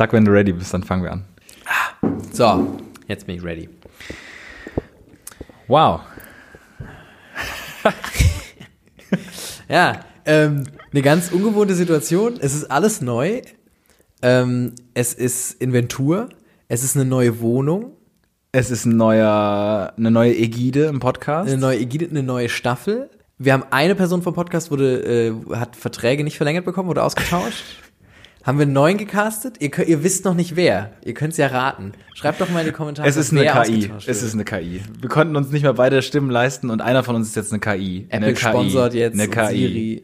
Sag, wenn du ready bist, dann fangen wir an. So, jetzt bin ich ready. Wow. Ja, ähm, eine ganz ungewohnte Situation. Es ist alles neu. Ähm, es ist Inventur. Es ist eine neue Wohnung. Es ist ein neuer, eine neue Ägide im Podcast. Eine neue Ägide, eine neue Staffel. Wir haben eine Person vom Podcast wurde, äh, hat Verträge nicht verlängert bekommen oder ausgetauscht. haben wir einen neuen gecastet? Ihr, ihr wisst noch nicht wer. Ihr könnt es ja raten. Schreibt doch mal in die Kommentare. es ist eine KI. Es ist eine KI. Wir konnten uns nicht mehr beide Stimmen leisten und einer von uns ist jetzt eine KI. Apple eine KI. sponsort jetzt eine KI. Siri.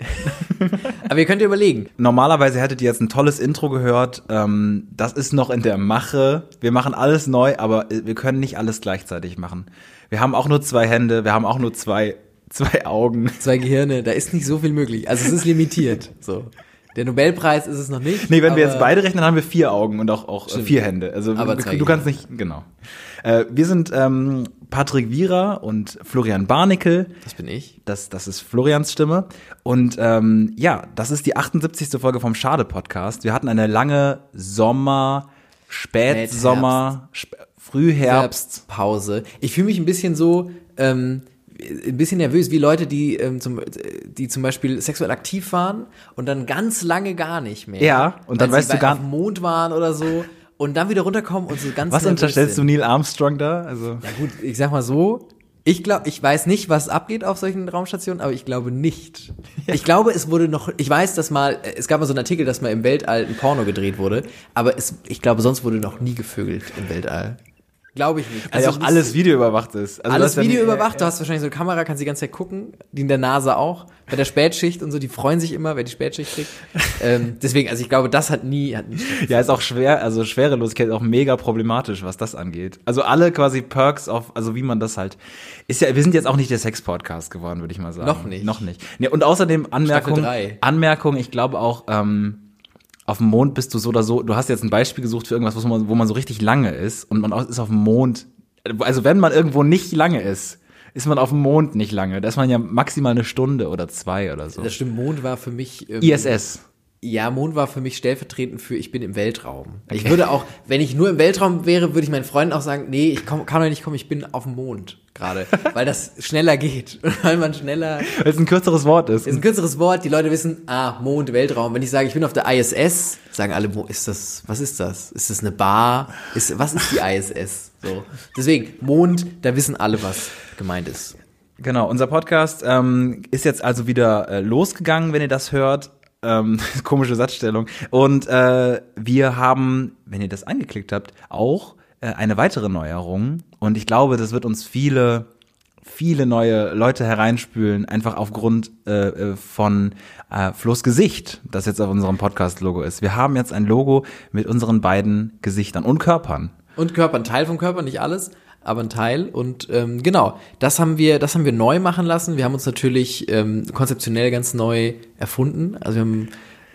Aber ihr könnt ihr überlegen. Normalerweise hättet ihr jetzt ein tolles Intro gehört. Ähm, das ist noch in der Mache. Wir machen alles neu, aber äh, wir können nicht alles gleichzeitig machen. Wir haben auch nur zwei Hände, wir haben auch nur zwei, zwei Augen. Zwei Gehirne, da ist nicht so viel möglich. Also es ist limitiert. So. Der Nobelpreis ist es noch nicht. Nee, wenn wir jetzt beide rechnen, dann haben wir vier Augen und auch, auch Stimmt. vier Hände. Also Aber du, du kannst nicht, genau. Äh, wir sind ähm, Patrick Wierer und Florian Barnickel. Das bin ich. Das, das ist Florians Stimme. Und ähm, ja, das ist die 78. Folge vom Schade-Podcast. Wir hatten eine lange Sommer, Spätsommer, Sp Frühherbst. Herbstpause. Ich fühle mich ein bisschen so, ähm, ein bisschen nervös, wie Leute, die, ähm, zum, die zum Beispiel sexuell aktiv waren und dann ganz lange gar nicht mehr. Ja, und dann weißt du gar- auf dem Mond waren oder so und dann wieder runterkommen und so ganz Was unterstellst du sind. Neil Armstrong da? Also Ja gut, ich sag mal so, ich glaube, ich weiß nicht, was abgeht auf solchen Raumstationen, aber ich glaube nicht. Ich glaube, es wurde noch, ich weiß, dass mal, es gab mal so einen Artikel, dass mal im Weltall ein Porno gedreht wurde, aber es, ich glaube, sonst wurde noch nie gevögelt im Weltall. Glaube ich nicht. weil ja auch alles Video überwacht ist. Also alles das ist Video ja- überwacht, du hast wahrscheinlich so eine Kamera, kannst die ganze Zeit gucken, die in der Nase auch. Bei der Spätschicht und so, die freuen sich immer, wer die Spätschicht kriegt. ähm, deswegen, also ich glaube, das hat nie, hat nie Ja, ist auch schwer, also Schwerelosigkeit ist auch mega problematisch, was das angeht. Also alle quasi Perks auf, also wie man das halt, ist ja, wir sind jetzt auch nicht der Sex-Podcast geworden, würde ich mal sagen. Noch nicht. Noch nicht. Nee, und außerdem Anmerkung. Anmerkung, ich glaube auch, ähm, auf dem Mond bist du so oder so, du hast jetzt ein Beispiel gesucht für irgendwas, wo man, wo man so richtig lange ist und man ist auf dem Mond, also wenn man irgendwo nicht lange ist, ist man auf dem Mond nicht lange. Da ist man ja maximal eine Stunde oder zwei oder so. Das stimmt, Mond war für mich. Ähm, ISS. Ja, Mond war für mich stellvertretend für ich bin im Weltraum. Ich würde auch, wenn ich nur im Weltraum wäre, würde ich meinen Freunden auch sagen, nee, ich komm, kann doch nicht kommen, ich bin auf dem Mond gerade, weil das schneller geht, weil man schneller Weil es ein kürzeres Wort ist. ist ein kürzeres Wort, die Leute wissen, ah, Mond, Weltraum. Wenn ich sage, ich bin auf der ISS, sagen alle, wo ist das, was ist das? Ist das eine Bar? Ist, was ist die ISS? So. Deswegen, Mond, da wissen alle, was gemeint ist. Genau, unser Podcast ähm, ist jetzt also wieder äh, losgegangen, wenn ihr das hört. Ähm, komische Satzstellung. Und äh, wir haben, wenn ihr das angeklickt habt, auch äh, eine weitere Neuerung. Und ich glaube, das wird uns viele, viele neue Leute hereinspülen, einfach aufgrund äh, äh, von äh, Flo's Gesicht, das jetzt auf unserem Podcast-Logo ist. Wir haben jetzt ein Logo mit unseren beiden Gesichtern und Körpern. Und Körper, ein Teil vom Körper, nicht alles, aber ein Teil. Und ähm, genau, das haben wir, das haben wir neu machen lassen. Wir haben uns natürlich ähm, konzeptionell ganz neu erfunden. Also wir haben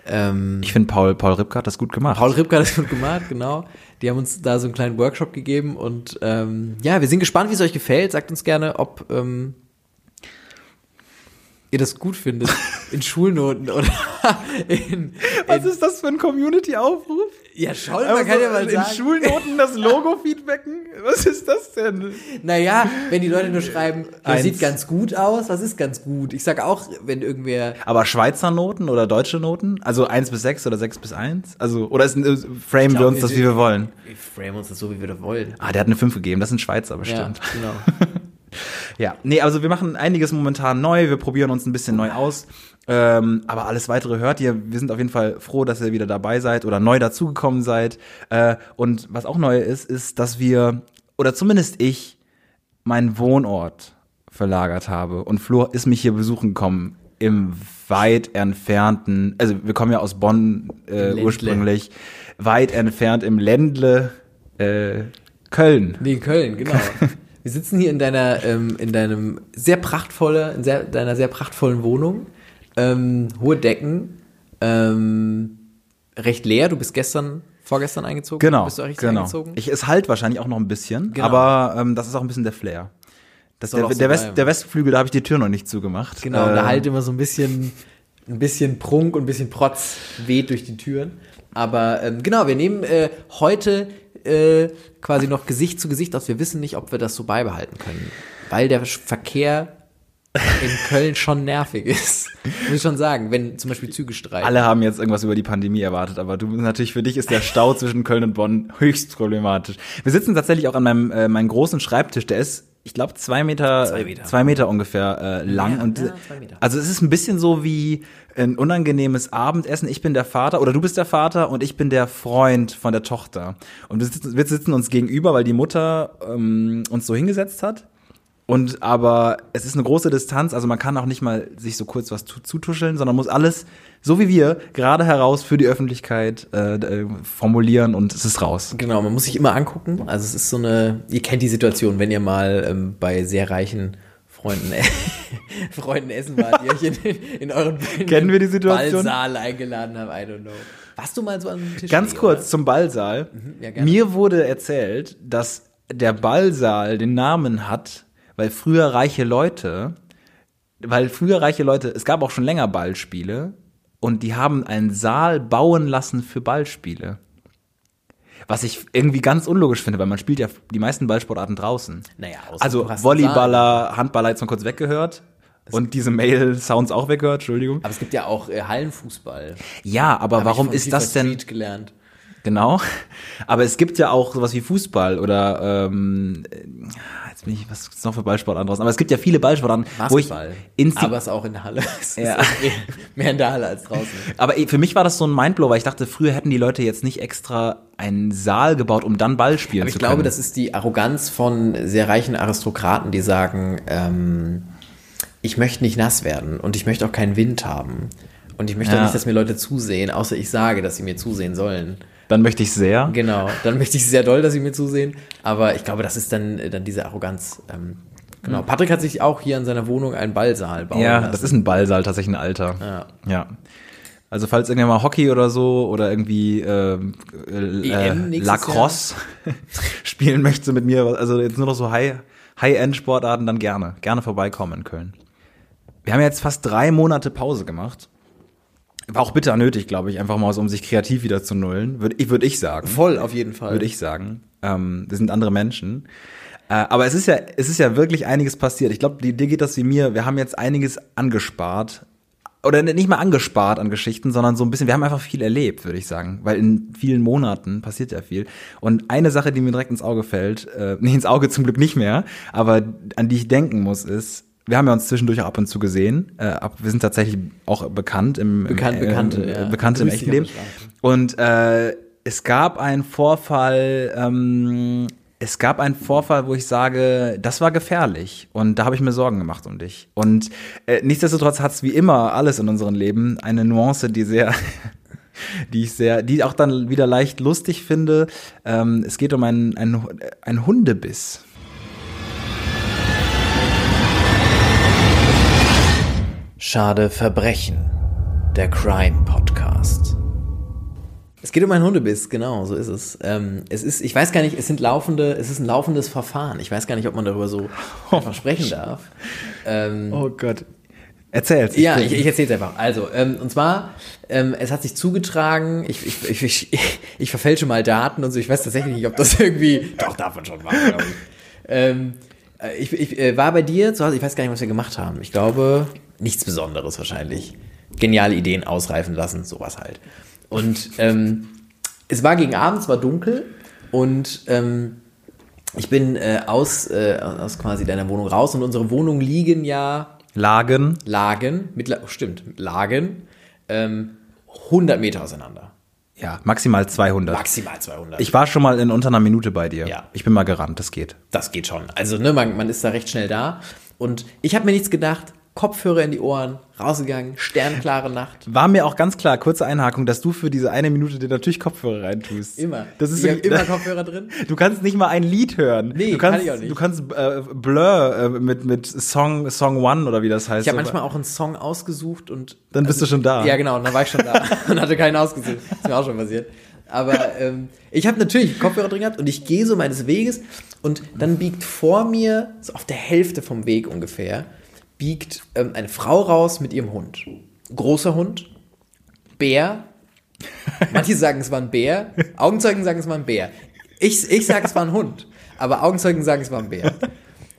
ähm, Ich finde, Paul, Paul Ripke hat das gut gemacht. Paul Ripke hat das gut gemacht, genau. Die haben uns da so einen kleinen Workshop gegeben und ähm, ja, wir sind gespannt, wie es euch gefällt. Sagt uns gerne, ob ähm, ihr das gut findet in Schulnoten oder in, Was ist das für ein Community-Aufruf? Ja schon, man kann ja mal in sagen. Schulnoten das Logo feedbacken? Was ist das denn? Naja, wenn die Leute nur schreiben, ja, Eins. sieht ganz gut aus, was ist ganz gut? Ich sag auch, wenn irgendwer Aber Schweizer Noten oder deutsche Noten? Also 1 bis 6 oder 6 bis 1? Also, oder ist, äh, framen wir uns das, wie wir wollen? wir frame uns das so, wie wir das wollen. Ah, der hat eine 5 gegeben, das sind Schweizer bestimmt. Ja, genau. Ja, nee, also wir machen einiges momentan neu, wir probieren uns ein bisschen neu aus. Ähm, aber alles weitere hört ihr. Wir sind auf jeden Fall froh, dass ihr wieder dabei seid oder neu dazugekommen seid. Äh, und was auch neu ist, ist, dass wir, oder zumindest ich, meinen Wohnort verlagert habe. Und Flo ist mich hier besuchen gekommen im weit entfernten, also wir kommen ja aus Bonn äh, ursprünglich, weit entfernt im Ländle äh, Köln. Nee, Köln, genau. Wir sitzen hier in deiner, ähm, in deinem sehr prachtvolle, in sehr, deiner sehr prachtvollen Wohnung. Ähm, hohe Decken, ähm, recht leer. Du bist gestern, vorgestern eingezogen. Genau, Bist du auch richtig genau. eingezogen? Ich, es halt wahrscheinlich auch noch ein bisschen, Genau. aber ähm, das ist auch ein bisschen der Flair. Das, der, so der, West, der Westflügel, da habe ich die Tür noch nicht zugemacht. genau, und da Äh, halt immer so ein bisschen ein bisschen Prunk und ein bisschen Protz weht durch die Türen. Aber ähm, genau, wir nehmen äh, heute äh, quasi noch Gesicht zu Gesicht aus. Wir wissen nicht, ob wir das so beibehalten können, weil der Verkehr in Köln schon nervig ist. Muss ich schon sagen, wenn zum Beispiel Züge streiken. Alle haben jetzt irgendwas über die Pandemie erwartet, aber du natürlich für dich ist der Stau zwischen Köln und Bonn höchst problematisch. Wir sitzen tatsächlich auch an meinem äh, meinem großen Schreibtisch, der ist ich glaube zwei Meter, Zwei Meter. zwei Meter ungefähr äh, lang Ja, und ja, also es ist ein bisschen so wie ein unangenehmes Abendessen. Ich bin der Vater oder du bist der Vater und ich bin der Freund von der Tochter und wir sitzen, wir sitzen uns gegenüber, weil die Mutter ähm, uns so hingesetzt hat. Und aber es ist eine große Distanz, also man kann auch nicht mal sich so kurz was zu- zutuscheln, sondern muss alles, so wie wir, gerade heraus für die Öffentlichkeit äh, äh, formulieren und es ist raus. Genau, man muss sich immer angucken. Also es ist so eine, ihr kennt die Situation, wenn ihr mal ähm, bei sehr reichen Freunden, Freunden essen wart, die euch in, in euren Kennen wir die Situation? Ballsaal eingeladen haben, I don't know. Warst du mal so an einem Tisch? Ganz kurz oder? zum Ballsaal. ja, gerne. Mir wurde erzählt, dass der Ballsaal den Namen hat, weil früher reiche Leute, weil früher reiche Leute, es gab auch schon länger Ballspiele und die haben einen Saal bauen lassen für Ballspiele. Was ich irgendwie ganz unlogisch finde, weil man spielt ja die meisten Ballsportarten draußen. Naja, außer Also Volleyballer, Handballer jetzt mal kurz weggehört und diese Mail-Sounds auch weggehört, Entschuldigung. Aber es gibt ja auch äh, Hallenfußball. Ja, aber Hab warum ist das denn? Street gelernt. Genau. Aber es gibt ja auch sowas wie Fußball oder ähm, äh, jetzt bin ich, was ist noch für Ballsportarten draußen? Aber es gibt ja viele Ballsportarten, wo ich insti aber es auch in der Halle. Es Ja. ist mehr- in der Halle als draußen. aber für mich war das so ein Mindblow, weil ich dachte, früher hätten die Leute jetzt nicht extra einen Saal gebaut, um dann Ball spielen Aber ich zu glaube, können. das ist die Arroganz von sehr reichen Aristokraten, die sagen, ähm, ich möchte nicht nass werden und ich möchte auch keinen Wind haben. Und ich möchte Ja. auch nicht, dass mir Leute zusehen, außer ich sage, dass sie mir zusehen sollen. Dann möchte ich sehr. Genau, dann möchte ich sehr doll, dass sie mir zusehen. Aber ich glaube, das ist dann, äh, dann diese Arroganz. Ähm, genau. Patrick hat sich auch hier in seiner Wohnung einen Ballsaal bauen Ja, lassen. das ist ein Ballsaal, tatsächlich ein alter. Ja. Ja. Also falls irgendwann mal Hockey oder so oder irgendwie äh, äh, nächstes Lacrosse spielen möchte mit mir, also jetzt nur noch so High, High-End-Sportarten, dann gerne. Gerne vorbeikommen in Köln. Wir haben jetzt fast drei Monate Pause gemacht. War auch bitter nötig, glaube ich, einfach mal so, um sich kreativ wieder zu nullen. Würde ich, würd ich sagen. Voll, auf jeden Fall. Würde ich sagen. Ähm, wir sind andere Menschen. Äh, aber es ist ja, es ist ja wirklich einiges passiert. Ich glaube, dir geht das wie mir. Wir haben jetzt einiges angespart. Oder nicht mal angespart an Geschichten, sondern so ein bisschen, wir haben einfach viel erlebt, würde ich sagen. Weil in vielen Monaten passiert ja viel. Und eine Sache, die mir direkt ins Auge fällt, äh, nee, ins Auge zum Glück nicht mehr, aber an die ich denken muss, ist, wir haben ja uns zwischendurch auch ab und zu gesehen. Äh, ab, wir sind tatsächlich auch bekannt im, Bekannt- im, Bekannte, äh, ja. bekannt im echten Leben. Und äh, es gab einen Vorfall, ähm, es gab einen Vorfall, wo ich sage, das war gefährlich. Und da habe ich mir Sorgen gemacht um dich. Und äh, nichtsdestotrotz hat es wie immer alles in unserem Leben eine Nuance, die sehr, die ich sehr, die auch dann wieder leicht lustig finde. Ähm, es geht um einen, einen, einen Hundebiss. Schade Verbrechen, der Crime Podcast. Es geht um einen Hundebiss, genau, so ist es. Ähm, es ist, ich weiß gar nicht, es sind laufende, es ist ein laufendes Verfahren. Ich weiß gar nicht, ob man darüber so einfach sprechen darf. Ähm, Oh Gott. Erzähl's. ja, bin- ich, ich erzähle es einfach. Also, ähm, und zwar, ähm, es hat sich zugetragen, ich, ich, ich, ich, ich verfälsche mal Daten und so, ich weiß tatsächlich nicht, ob das irgendwie, doch, darf man schon machen, glaube ich. Ähm, äh, ich, ich äh, war bei dir zu Hause, ich weiß gar nicht, was wir gemacht haben. Ich glaube, nichts Besonderes wahrscheinlich. Geniale Ideen ausreifen lassen, sowas halt. Und ähm, es war gegen Abend, es war dunkel und ähm, ich bin äh, aus, äh, aus quasi deiner Wohnung raus und unsere Wohnungen liegen ja Lagen. lagen, mittler, oh, stimmt, lagen ähm, 100 Meter auseinander. Ja, maximal 200. Maximal 200. Ich war schon mal in unter einer Minute bei dir. Ja. Ich bin mal gerannt, das geht. das geht schon. Also, ne, man, man ist da recht schnell da. Und ich habe mir nichts gedacht. Kopfhörer in die Ohren, rausgegangen, sternklare Nacht. War mir auch ganz klar, kurze Einhakung, dass du für diese eine Minute dir natürlich Kopfhörer reintust. Immer. Das ist ich immer Kopfhörer drin. Du kannst nicht mal ein Lied hören. Nee, du kannst, kann ich auch nicht. Du kannst äh, Blur äh, mit mit Song Song One oder wie das heißt. Ich habe manchmal auch einen Song ausgesucht und. Dann bist du schon da. Ja, genau, dann war ich schon da und hatte keinen ausgesucht. Ist mir auch schon passiert. Aber ähm, ich habe natürlich Kopfhörer drin gehabt und ich gehe so meines Weges und dann biegt vor mir, so auf der Hälfte vom Weg ungefähr, biegt ähm, eine Frau raus mit ihrem Hund. großer Hund, Bär. Manche sagen, es war ein Bär. Augenzeugen sagen, es war ein Bär. Ich, ich sage, es war ein Hund. Aber Augenzeugen sagen, es war ein Bär.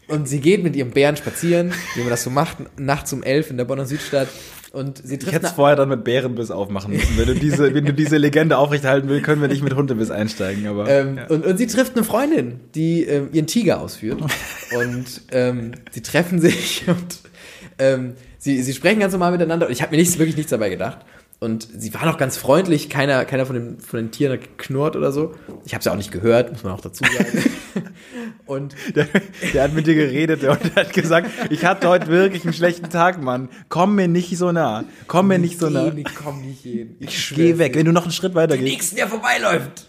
Und sie geht mit ihrem Bären spazieren, wie man das so macht, nachts um elf in der Bonner Südstadt. Und sie Ich trifft hätte es vorher dann mit Bärenbiss aufmachen müssen. Wenn du diese, wenn du diese Legende aufrechterhalten willst, können wir nicht mit Hundebiss einsteigen. Aber ähm, ja. und, und sie trifft eine Freundin, die ähm, ihren Tiger ausführt. und ähm, sie treffen sich und ähm, sie, sie sprechen ganz normal miteinander. Und ich habe mir nichts, wirklich nichts dabei gedacht. Und sie war noch ganz freundlich, keiner, keiner von, den, von den Tieren hat geknurrt oder so. Ich habe es ja auch nicht gehört, muss man auch dazu sagen. und der, der hat mit dir geredet und der hat gesagt, ich hatte heute wirklich einen schlechten Tag, Mann. Komm mir nicht so nah. Komm mir nicht so nah. Ich komm nicht hin. Ich Geh weg, wenn du noch einen Schritt weiter gehst. nächsten, der vorbeiläuft.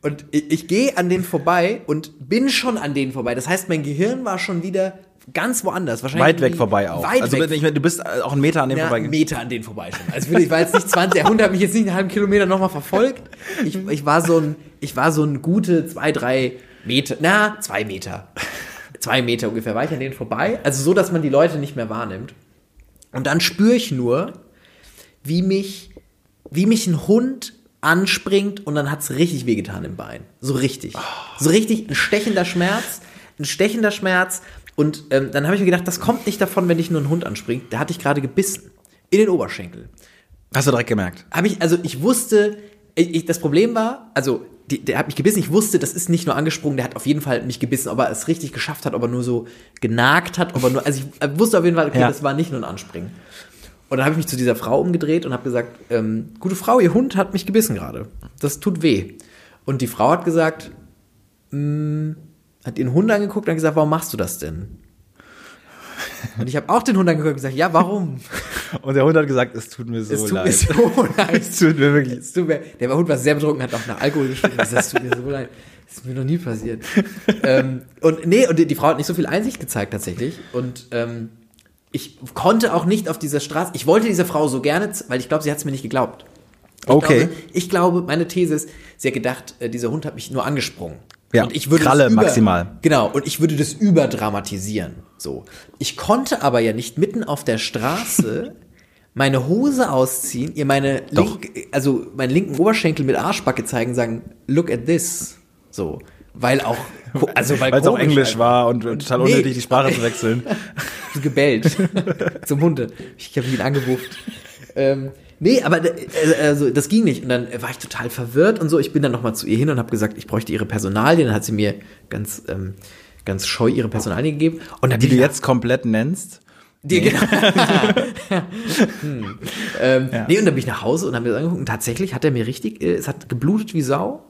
und ich, ich gehe an den vorbei und bin schon an denen vorbei. Das heißt, mein Gehirn war schon wieder ganz woanders. Wahrscheinlich Weit weg vorbei auch. Weit also weg. ich meine, du bist auch einen Meter an dem Ja, einen. Meter an denen vorbei schon. Also ich war jetzt nicht 20, der Hund hat mich jetzt nicht einen halben Kilometer nochmal verfolgt. Ich, ich war so ein, ich war so ein gute zwei, drei Meter, na, zwei Meter. Zwei Meter ungefähr war ich an denen vorbei. Also so, dass man die Leute nicht mehr wahrnimmt. Und dann spüre ich nur, wie mich, wie mich ein Hund anspringt und dann hat's richtig wehgetan im Bein. So richtig. So richtig ein stechender Schmerz, ein stechender Schmerz. Und ähm, dann habe ich mir gedacht, das kommt nicht davon, wenn dich nur ein Hund anspringt. Der hatte ich gerade gebissen. In den Oberschenkel. Hast du direkt gemerkt. Habe ich, also ich wusste, ich, das Problem war, also die, der hat mich gebissen, ich wusste, das ist nicht nur angesprungen, der hat auf jeden Fall mich gebissen, ob er es richtig geschafft hat, ob er nur so genagt hat, ob er nur, also ich wusste auf jeden Fall, okay, Ja. das war nicht nur ein Anspringen. Und dann habe ich mich zu dieser Frau umgedreht und habe gesagt, ähm, gute Frau, ihr Hund hat mich gebissen gerade. Das tut weh. Und die Frau hat gesagt, mm, hat ihren Hund angeguckt und gesagt, warum machst du das denn? Und ich habe auch den Hund angeguckt und gesagt, ja, warum? Und der Hund hat gesagt, es tut mir so es tut leid. mir so leid. es tut mir wirklich. Es tut mir, der Hund war sehr betrunken, hat auch nach Alkohol geschrieben. Das tut mir so leid. Das ist mir noch nie passiert. ähm, und nee, und die, die Frau hat nicht so viel Einsicht gezeigt tatsächlich. Und ähm, ich konnte auch nicht auf dieser Straße. Ich wollte dieser Frau so gerne, weil ich glaube, sie hat es mir nicht geglaubt. Ich Okay. Glaube, ich glaube, meine These ist, sie hat gedacht, äh, dieser Hund hat mich nur angesprungen. Ja, und ich würde Kralle über, maximal. Genau, und ich würde das überdramatisieren. So. Ich konnte aber ja nicht mitten auf der Straße meine Hose ausziehen, ihr meine link, also meinen linken Oberschenkel mit Arschbacke zeigen, sagen, look at this. So. Weil auch, also weil es auch Englisch einfach. war und total Nee. unnötig, die Sprache zu wechseln. Gebellt. Zum Hunde. Ich habe ihn angewuft. Ähm, nee, aber äh, also, das ging nicht. Und dann war ich total verwirrt und so. Ich bin dann nochmal zu ihr hin und habe gesagt, ich bräuchte ihre Personalien. Dann hat sie mir ganz, ähm, ganz scheu ihre Personalien gegeben. Und dann Die du jetzt komplett nennst. die, genau. hm. ähm, Nee, und dann bin ich nach Hause und habe mir das angeguckt und tatsächlich hat er mir richtig, äh, es hat geblutet wie Sau.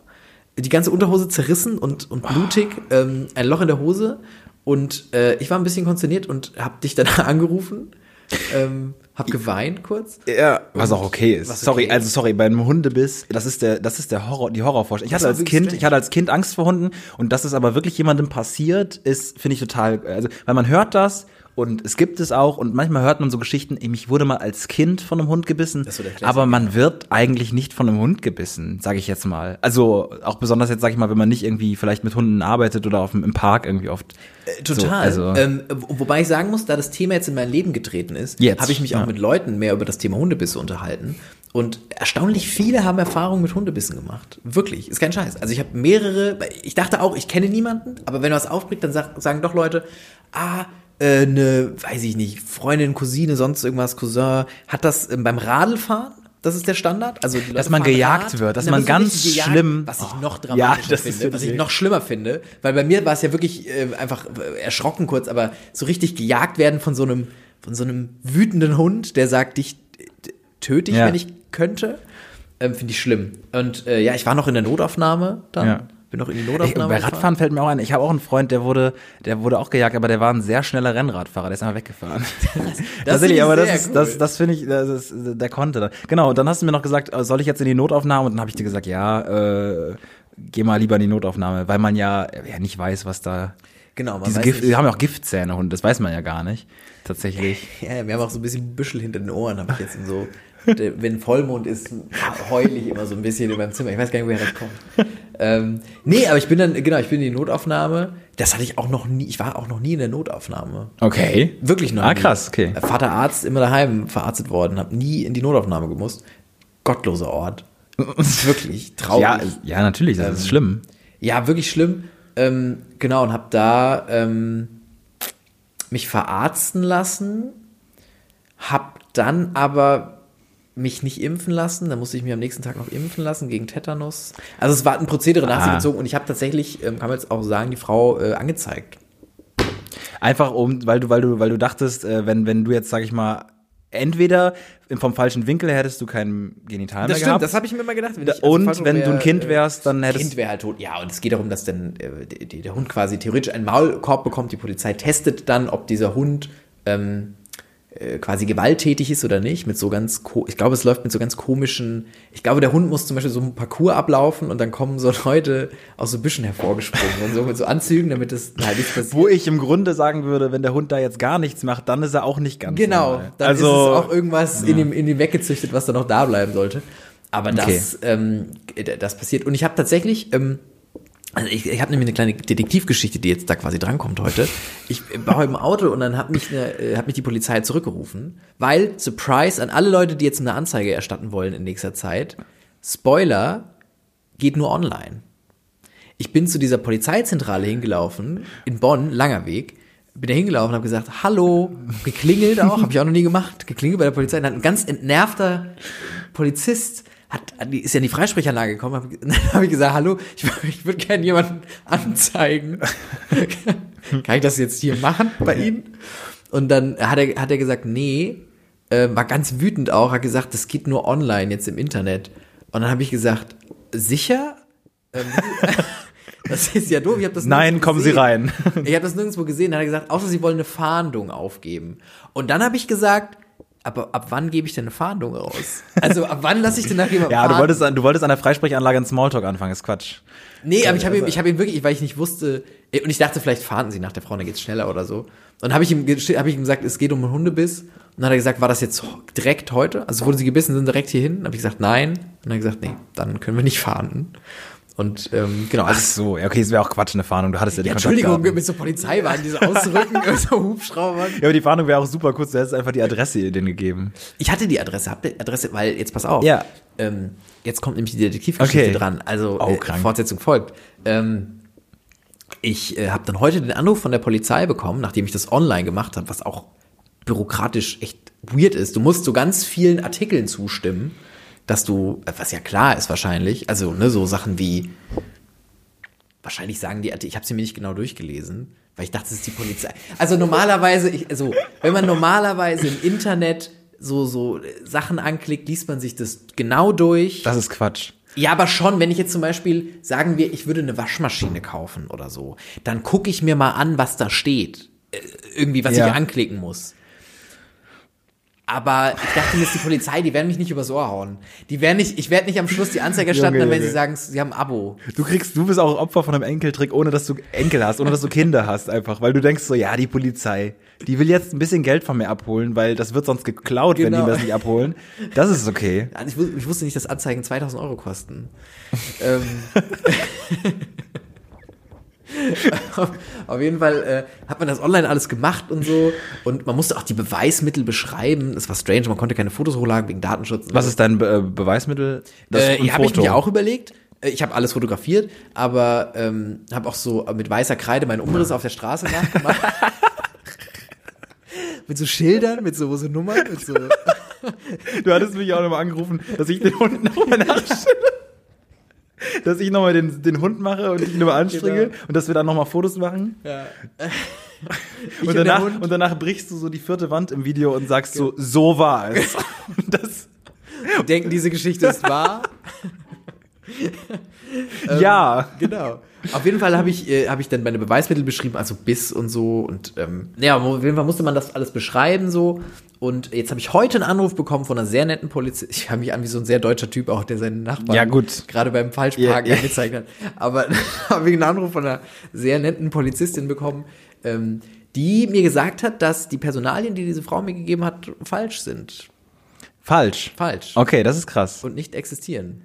Die ganze Unterhose zerrissen und, und blutig, ähm, ein Loch in der Hose. Und äh, ich war ein bisschen konsterniert und habe dich dann angerufen, ähm, hab geweint kurz. Ja, was auch okay ist. Was sorry, okay also sorry, beim Hundebiss, das ist der, das ist der Horror, die Horrorvorstellung. Ich hatte als Kind, strange. ich hatte als Kind Angst vor Hunden und dass es aber wirklich jemandem passiert, ist, finde ich total, also, weil man hört das und es gibt es auch und manchmal hört man so Geschichten, ey, mich wurde mal als Kind von einem Hund gebissen, so aber man wird eigentlich nicht von einem Hund gebissen, sage ich jetzt mal. Also auch besonders jetzt, sage ich mal, wenn man nicht irgendwie vielleicht mit Hunden arbeitet oder auf dem, im Park irgendwie oft. Total. So, also, ähm, wo- wobei ich sagen muss, da das Thema jetzt in mein Leben getreten ist, habe ich mich ja. auch mit Leuten mehr über das Thema Hundebisse unterhalten. Und erstaunlich viele haben Erfahrungen mit Hundebissen gemacht. Wirklich, ist kein Scheiß. Also ich habe mehrere, ich dachte auch, ich kenne niemanden, aber wenn was aufbricht, dann sag, sagen doch Leute, ah, äh, eine, weiß ich nicht, Freundin, Cousine, sonst irgendwas, Cousin, hat das ähm, beim Radlfahren? Das ist der Standard. Also die Leute Dass man gejagt Rad, wird, dass man ganz gejagt, schlimm- Was ich Oh. noch Ja, dramatischer ist finde, was ich noch schlimmer finde, weil bei mir war es ja wirklich äh, einfach äh, erschrocken kurz, aber so richtig gejagt werden von so einem von so einem wütenden Hund, der sagt, dich äh, töte ich, Ja. wenn ich könnte, ähm, finde ich schlimm. Und äh, ja, ich war noch in der Notaufnahme dann, Ja. Bin noch in die Notaufnahme. bei gefahren. Radfahren fällt mir auch ein, ich habe auch einen Freund, der wurde, der wurde auch gejagt, aber der war ein sehr schneller Rennradfahrer, der ist einfach weggefahren. Tatsächlich, finde ich aber das ist, cool. das, das finde ich, das ist, der konnte dann. Genau, und dann hast du mir noch gesagt, äh, soll ich jetzt in die Notaufnahme? Und dann habe ich dir gesagt, ja, äh, geh mal lieber in die Notaufnahme, weil man ja, ja nicht weiß, was da. Genau, man Diese Gift, nicht. die haben ja auch Giftzähne, Hunde, das weiß man ja gar nicht. Tatsächlich. Ja, wir haben auch so ein bisschen Büschel hinter den Ohren, habe ich jetzt in so Wenn Vollmond ist, heule ich immer so ein bisschen über dem Zimmer. Ich weiß gar nicht, woher das kommt. Ähm, nee, aber ich bin dann, genau, ich bin in die Notaufnahme. Das hatte ich auch noch nie, ich war auch noch nie in der Notaufnahme. Okay. Wirklich noch Ah, nie. krass, okay. Vater Arzt, immer daheim verarztet worden, habe nie in die Notaufnahme gemusst. Gottloser Ort. Wirklich traurig. Ja, ja, natürlich, das ist schlimm. Ja, wirklich schlimm. Ähm, genau, und habe da ähm, mich verarzten lassen, hab dann aber mich nicht impfen lassen. Da musste ich mich am nächsten Tag noch impfen lassen gegen Tetanus. Also es war ein Prozedere nach sich Ah. gezogen und ich habe tatsächlich, ähm, kann man jetzt auch sagen, die Frau äh, angezeigt. Einfach um, weil du, weil du, weil du dachtest, äh, wenn, wenn du jetzt, sag ich mal, entweder vom falschen Winkel hättest du kein Genital mehr gehabt. das habe ich mir immer gedacht. Wenn ich, also und wenn du ein wär, Kind äh, wärst, dann hättest Kind wäre halt tot. Ja, und es geht darum, dass dann äh, der Hund quasi theoretisch einen Maulkorb bekommt. Die Polizei testet dann, ob dieser Hund ähm, äh, quasi gewalttätig ist oder nicht. Mit so ganz, ko ich glaube, es läuft mit so ganz komischen. Ich glaube, der Hund muss zum Beispiel so einen Parcours ablaufen und dann kommen so Leute aus so Büschen hervorgesprungen und so mit so Anzügen, damit es halt nichts passiert. Wo ich im Grunde sagen würde, wenn der Hund da jetzt gar nichts macht, dann ist er auch nicht ganz Genau, normal. dann also, ist es auch irgendwas in, ihm, in ihm weggezüchtet, was dann noch da bleiben sollte. Aber das, ähm, das passiert. Und ich habe tatsächlich, ähm, also ich, ich habe nämlich eine kleine Detektivgeschichte, die jetzt da quasi drankommt heute. Ich war im Auto und dann hat mich, eine, äh, hat mich die Polizei zurückgerufen, weil, Surprise, an alle Leute, die jetzt eine Anzeige erstatten wollen in nächster Zeit, Spoiler, geht nur online. Ich bin zu dieser Polizeizentrale hingelaufen, in Bonn, langer Weg, bin da hingelaufen, habe gesagt, hallo, geklingelt auch, habe ich auch noch nie gemacht, geklingelt bei der Polizei, dann hat ein ganz entnervter Polizist, hat, die ist ja in die Freisprechanlage gekommen, hab, habe ich gesagt, hallo, ich, ich würde gerne jemanden anzeigen. Kann ich das jetzt hier machen bei Ihnen? Und dann hat er, hat er gesagt, nee, äh, war ganz wütend auch, hat gesagt, das geht nur online, jetzt im Internet. Und dann habe ich gesagt, sicher? Ähm, das ist ja doof, ich habe das Nein, kommen Sie gesehen. rein. Ich habe das nirgendwo gesehen. Dann hat er gesagt, außer Sie wollen eine Fahndung aufgeben. Und dann habe ich gesagt, aber ab wann gebe ich denn eine Fahndung raus? Also ab wann lasse ich denn nach jemandem ja, du wolltest, an- du wolltest an der Freisprechanlage einen Smalltalk anfangen, ist Quatsch. Nee, aber ich habe ihm, Also- ich habe ihm wirklich, weil ich nicht wusste, äh, und ich dachte, vielleicht fahren sie nach der Frau, dann geht's schneller oder so. Und habe ich ihm, habe ich ihm gesagt, es geht um einen Hundebiss. Und dann hat er gesagt, war das jetzt direkt heute? Also wurde sie gebissen, sind direkt hier hin? Dann habe ich gesagt, nein. Und dann hat er gesagt, nee, dann können wir nicht fahren. Und ähm, genau, Ach also so, ja, okay, es wäre auch Quatsch, eine Fahndung. Du hattest ja die ja, Entschuldigung, mit so Polizeiwagen, diese Ausrücken, so Hubschraubern. Ja, aber die Fahndung wäre auch super kurz. Du hättest einfach die Adresse denen gegeben. Ich hatte die Adresse, hab die Adresse, weil jetzt pass auf. Ja. Ähm, jetzt kommt nämlich die Detektivgeschichte Okay. dran. Also Oh, äh. Fortsetzung folgt. Ähm, ich äh, habe dann heute den Anruf von der Polizei bekommen, nachdem ich das online gemacht habe, was auch bürokratisch echt weird ist. Du musst so ganz vielen Artikeln zustimmen, dass du, was ja klar ist wahrscheinlich, also ne, so Sachen wie wahrscheinlich sagen die, ich habe sie mir nicht genau durchgelesen, weil ich dachte, es ist die Polizei. Also normalerweise, ich, also wenn man normalerweise im Internet so so Sachen anklickt, liest man sich das genau durch. Das ist Quatsch. Ja, aber schon, wenn ich jetzt zum Beispiel, sagen wir, ich würde eine Waschmaschine kaufen oder so, dann gucke ich mir mal an, was da steht. Äh, Irgendwie, was Ja. ich anklicken muss. Aber ich dachte mir, ist die Polizei, die werden mich nicht übers Ohr hauen. Die werden nicht, ich werde nicht am Schluss die Anzeige erstatten, Junge, wenn Junge. sie sagen, sie haben ein Abo. Du kriegst, du bist auch Opfer von einem Enkeltrick, ohne dass du Enkel hast, ohne dass du Kinder hast, einfach, weil du denkst so, ja, die Polizei, die will jetzt ein bisschen Geld von mir abholen, weil das wird sonst geklaut, wenn die Genau. mir das nicht abholen. Das ist okay. Ich, ich wusste nicht, dass Anzeigen 2000 Euro kosten. ähm, auf, jeden Fall äh, hat man das online alles gemacht und so. Und man musste auch die Beweismittel beschreiben. Das war strange, man konnte keine Fotos hochladen wegen Datenschutz. Was ist dein Be äh, Beweismittel? Das äh, habe ich mir auch überlegt. Äh, Ich habe alles fotografiert, aber ähm, habe auch so mit weißer Kreide meinen Umriss auf der Straße nachgemacht. mit so Schildern, mit so, so Nummern, mit so. Du hattest mich auch nochmal angerufen, dass ich den Hund nochmal nachstelle. Dass ich nochmal den, den Hund mache und dich nochmal anstrenge Genau. und dass wir dann nochmal Fotos machen. Ja. Und danach, und danach brichst du so die vierte Wand im Video und sagst so, so war es. Und das, denken, diese Geschichte ist wahr. ja. Genau. Auf jeden Fall habe ich, äh, hab ich dann meine Beweismittel beschrieben, also Biss und so. Und ähm, ja, auf jeden Fall musste man das alles beschreiben so. Und jetzt habe ich heute einen Anruf bekommen von einer sehr netten Polizistin. Ich habe mich an wie so ein sehr deutscher Typ auch, der seinen Nachbarn Ja, gut. gerade beim Falschparken ja. angezeigt hat. Aber habe ich einen Anruf von einer sehr netten Polizistin bekommen, ähm, die mir gesagt hat, dass die Personalien, die diese Frau mir gegeben hat, falsch sind. Falsch. Falsch. Okay, das ist krass. Und nicht existieren.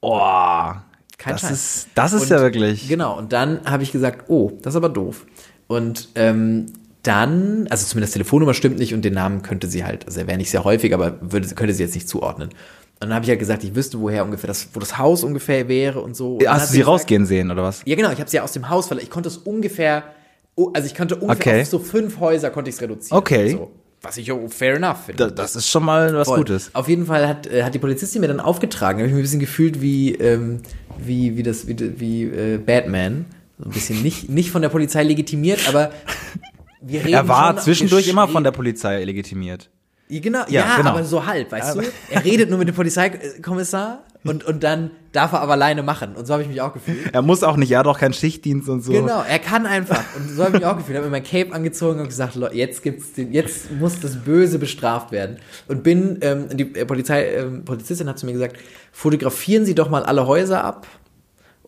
Oh, Kein das Scheiß. ist, das ist Und- ja wirklich. Genau, und dann habe ich gesagt, oh, das ist aber doof. Und ähm, dann, also zumindest Telefonnummer stimmt nicht und den Namen könnte sie halt, also erwähne ich sehr häufig, aber würde, könnte sie jetzt nicht zuordnen. Und dann habe ich ja gesagt, ich wüsste, woher ungefähr das, wo das Haus ungefähr wäre und so. Und Hast du sie gesagt- rausgehen sehen, oder was? Ja, genau, ich habe sie ja aus dem Haus verlassen. Ich konnte es ungefähr, oh, also ich konnte ungefähr Okay. auf so fünf Häuser konnte ich es reduzieren. Okay. So, was ich oh, fair enough finde. Da- Das ist schon mal was Voll. Gutes. Auf jeden Fall hat, äh, hat die Polizistin mir dann aufgetragen, habe ich mich ein bisschen gefühlt wie, ähm, wie, wie das, wie, wie äh, Batman. So ein bisschen nicht, nicht von der Polizei legitimiert, aber wir reden Er war schon zwischendurch immer von der Polizei legitimiert. Genau, Ja, ja, genau. aber so halb, weißt du? Er redet nur mit dem Polizeikommissar und, und dann darf er aber alleine machen. Und so habe ich mich auch gefühlt. Er muss auch nicht, er hat auch keinen Schichtdienst und so. Genau, er kann einfach. Und so habe ich mich auch gefühlt. Ich habe mir mein Cape angezogen und gesagt, jetzt gibt's den, jetzt muss das Böse bestraft werden. Und bin, ähm, die äh, Polizei, ähm, Polizistin hat zu mir gesagt, fotografieren Sie doch mal alle Häuser ab.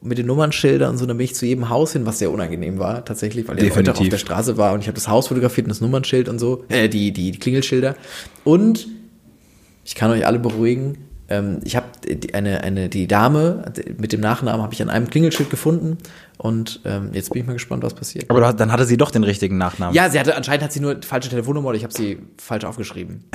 Mit den Nummernschildern und so, dann bin ich zu jedem Haus hin, was sehr unangenehm war, tatsächlich, weil der Leute auch auf der Straße war und ich habe das Haus fotografiert und das Nummernschild und so, äh, die, die, die Klingelschilder. Und ich kann euch alle beruhigen. Ähm, ich habe eine, eine, die Dame mit dem Nachnamen habe ich an einem Klingelschild gefunden und ähm, jetzt bin ich mal gespannt, was passiert. Aber dann hatte sie doch den richtigen Nachnamen. Ja, sie hatte anscheinend hat sie nur falsche Telefonnummer oder ich habe sie falsch aufgeschrieben.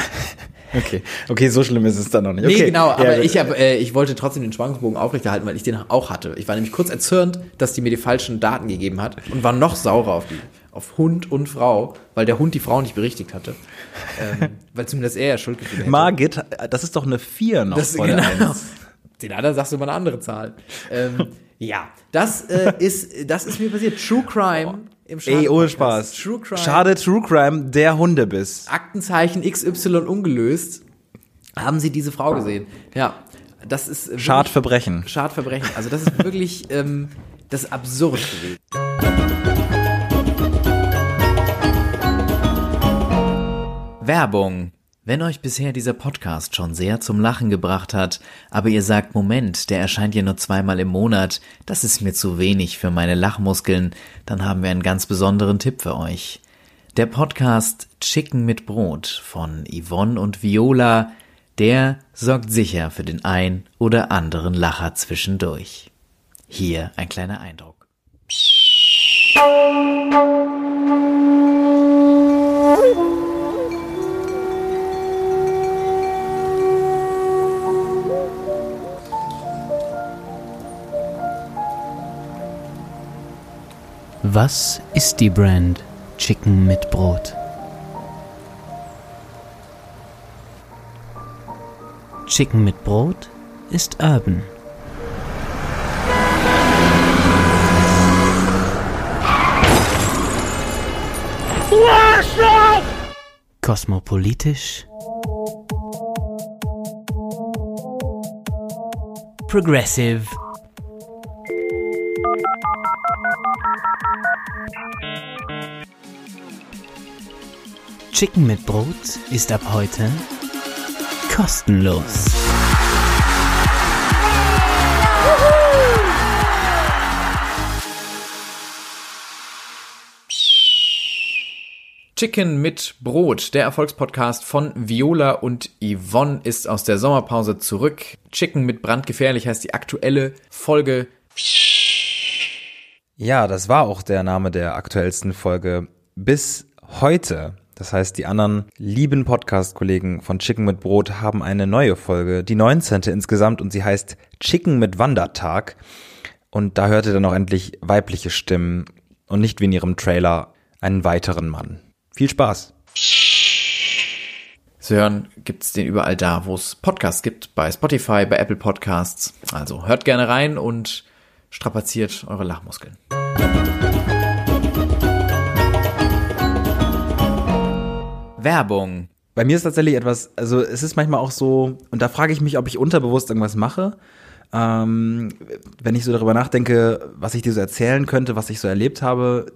Okay. Okay, so schlimm ist es dann noch nicht. Nee, Okay. genau, Ja, aber ich, hab, äh, ich wollte trotzdem den Spannungsbogen aufrechterhalten, weil ich den auch hatte. Ich war nämlich kurz erzürnt, dass die mir die falschen Daten gegeben hat und war noch saurer auf die, auf Hund und Frau, weil der Hund die Frau nicht berichtigt hatte. ähm, weil zumindest er ja Schuldgefühle hätte. Margit, das ist doch eine 4 noch Das, vor der genau. Eins. Den anderen sagst du mal eine andere Zahl. ähm, ja, das äh, ist, das ist mir passiert. True Crime im Ey, ohne. Spaß. True Crime. Schade True Crime, der Hundebiss. Aktenzeichen XY ungelöst. Haben Sie diese Frau gesehen? Ja, das ist Schadverbrechen. Schadverbrechen. Also das ist wirklich ähm, das ist absurd gewesen. Werbung. Wenn euch bisher dieser Podcast schon sehr zum Lachen gebracht hat, aber ihr sagt, Moment, der erscheint ja nur zweimal im Monat, das ist mir zu wenig für meine Lachmuskeln, dann haben wir einen ganz besonderen Tipp für euch. Der Podcast Chicken mit Brot von Yvonne und Viola, der sorgt sicher für den ein oder anderen Lacher zwischendurch. Hier ein kleiner Eindruck. Was ist die Brand Chicken mit Brot? Chicken mit Brot ist urban. Kosmopolitisch. Progressive. Chicken mit Brot ist ab heute kostenlos. Chicken mit Brot, der Erfolgspodcast von Viola und Yvonne ist aus der Sommerpause zurück. Chicken mit brandgefährlich heißt die aktuelle Folge. Ja, das war auch der Name der aktuellsten Folge bis heute. Das heißt, die anderen lieben Podcast-Kollegen von Chicken mit Brot haben eine neue Folge, die 19. insgesamt, und sie heißt Chicken mit Wandertag. Und da hörte dann auch endlich weibliche Stimmen und nicht wie in ihrem Trailer einen weiteren Mann. Viel Spaß. Zu hören gibt's den überall da, wo es Podcasts gibt, bei Spotify, bei Apple Podcasts. Also hört gerne rein und strapaziert eure Lachmuskeln. Werbung. Bei mir ist tatsächlich etwas, also es ist manchmal auch so, und da frage ich mich, ob ich unterbewusst irgendwas mache. Ähm, wenn ich so darüber nachdenke, was ich dir so erzählen könnte, was ich so erlebt habe,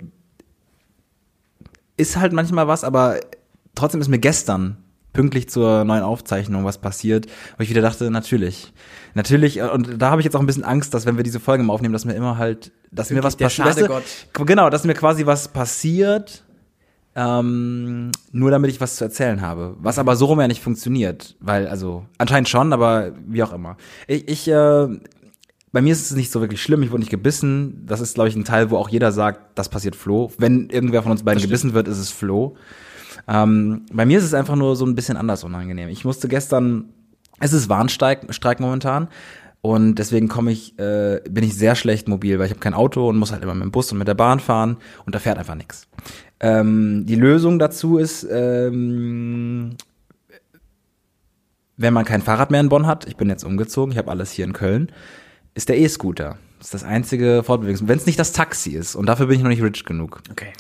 ist halt manchmal was, aber trotzdem ist mir gestern pünktlich zur neuen Aufzeichnung was passiert, wo ich wieder dachte, natürlich. Natürlich, äh, und da habe ich jetzt auch ein bisschen Angst, dass wenn wir diese Folge mal aufnehmen, dass mir immer halt, dass mir was passiert. Genau, dass mir quasi was passiert, ähm, nur damit ich was zu erzählen habe. Was aber so rum ja nicht funktioniert, weil, also, anscheinend schon, aber wie auch immer. Ich, ich äh, bei mir ist es nicht so wirklich schlimm, ich wurde nicht gebissen. Das ist, glaube ich, ein Teil, wo auch jeder sagt, das passiert Flo. Wenn irgendwer von uns beiden gebissen wird, ist es Flo. Ähm, bei mir ist es einfach nur so ein bisschen anders unangenehm. Ich musste gestern, es ist Warnstreik Streik momentan. Und deswegen komme ich, äh, bin ich sehr schlecht mobil, weil ich habe kein Auto und muss halt immer mit dem Bus und mit der Bahn fahren und da fährt einfach nichts. Ähm, die Lösung dazu ist, ähm, wenn man kein Fahrrad mehr in Bonn hat, ich bin jetzt umgezogen, ich habe alles hier in Köln, ist der E-Scooter. Das ist das einzige Fortbewegungs. Wenn es nicht das Taxi ist, und dafür bin ich noch nicht rich genug. Okay.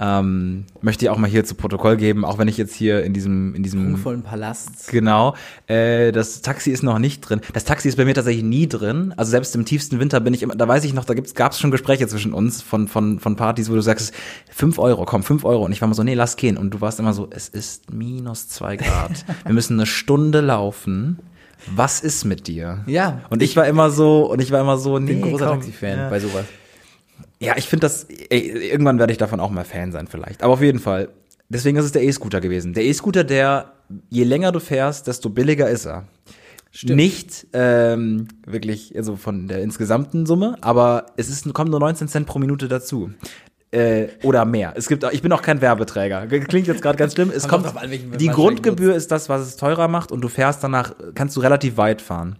Ähm, möchte ich auch mal hier zu Protokoll geben, auch wenn ich jetzt hier in diesem, in diesem Prunkvollen Palast. Genau. Äh, das Taxi ist noch nicht drin. Das Taxi ist bei mir tatsächlich nie drin. Also selbst im tiefsten Winter bin ich immer, da weiß ich noch, da gibt's, gab's schon Gespräche zwischen uns von, von, von Partys, wo du sagst, fünf Euro, komm, fünf Euro. Und ich war immer so, nee, lass gehen. Und du warst immer so, es ist minus zwei Grad. Wir müssen eine Stunde laufen. Was ist mit dir? Ja. Und ich war immer so, und ich war immer so, nee, Ich bin großer. Taxi-Fan Ja. bei sowas. Ja, ich finde das, ey, irgendwann werde ich davon auch mal Fan sein vielleicht. Aber auf jeden Fall. Deswegen ist es der E-Scooter gewesen. Der E-Scooter, der, je länger du fährst, desto billiger ist er. Nicht ähm, wirklich, also von der insgesamten Summe, aber es ist, kommen nur 19 Cent pro Minute dazu. Äh, oder mehr. Es gibt, auch- ich bin auch kein Werbeträger. Klingt jetzt gerade ganz schlimm. Es Kommt kommt, an, die Grundgebühr ist das, was es teurer macht und du fährst danach, kannst du relativ weit fahren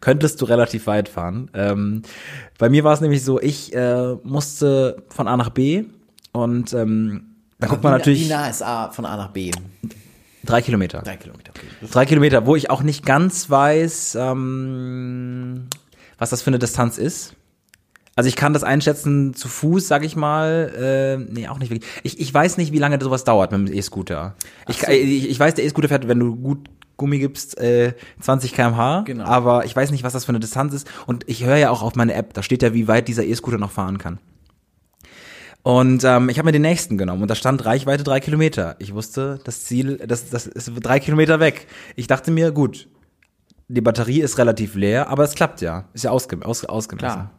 könntest du relativ weit fahren. Ähm, bei mir war es nämlich so, ich äh, musste von A nach B und ähm, da guckt man Wie- natürlich Wie nah ist A von A nach B? drei Kilometer. Drei Kilometer. Okay. Drei Kilometer, wo ich auch nicht ganz weiß, ähm, was das für eine Distanz ist. Also ich kann das einschätzen zu Fuß, sag ich mal. Äh, nee, auch nicht wirklich. Ich, ich weiß nicht, wie lange sowas dauert mit dem E-Scooter. Ich, ich, ich weiß, der E-Scooter fährt, wenn du gut Gummi gibst, äh, 20 km/h. Genau. Aber ich weiß nicht, was das für eine Distanz ist. Und ich höre ja auch auf meine App, da steht ja, wie weit dieser E-Scooter noch fahren kann. Und ähm, ich habe mir den nächsten genommen und da stand Reichweite drei Kilometer. Ich wusste, das Ziel, das, das ist drei Kilometer weg. Ich dachte mir, gut, die Batterie ist relativ leer, aber es klappt ja. Ist ja ausge, aus, ausgemessen. Klar.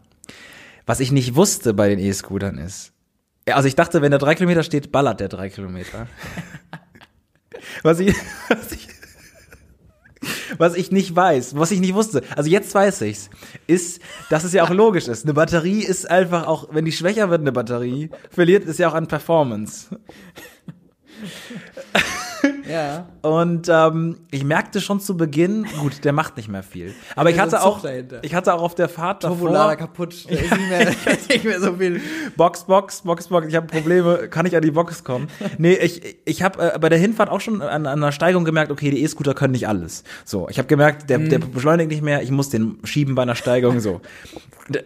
Was ich nicht wusste bei den E-Scootern ist, also ich dachte, wenn der drei Kilometer steht, ballert der drei Kilometer. was ich, was ich, was ich nicht weiß, was ich nicht wusste, also jetzt weiß ich's, ist, dass es ja auch logisch ist. Eine Batterie ist einfach auch, wenn die schwächer wird, eine Batterie, verliert es ja auch an Performance. Ja. Und ähm, ich merkte schon zu Beginn, gut, der macht nicht mehr viel. Aber ich hatte auch, ich hatte auch auf der Fahrt Turbolader davor, kaputt. Da ist nicht mehr, ist nicht mehr so viel. Box, Box, Box, Box, ich habe Probleme, kann ich an die Box kommen? Nee, ich, ich habe äh, bei der Hinfahrt auch schon an, an einer Steigung gemerkt, okay, die E-Scooter können nicht alles. So, ich habe gemerkt, der, der beschleunigt nicht mehr, ich muss den schieben bei einer Steigung, so.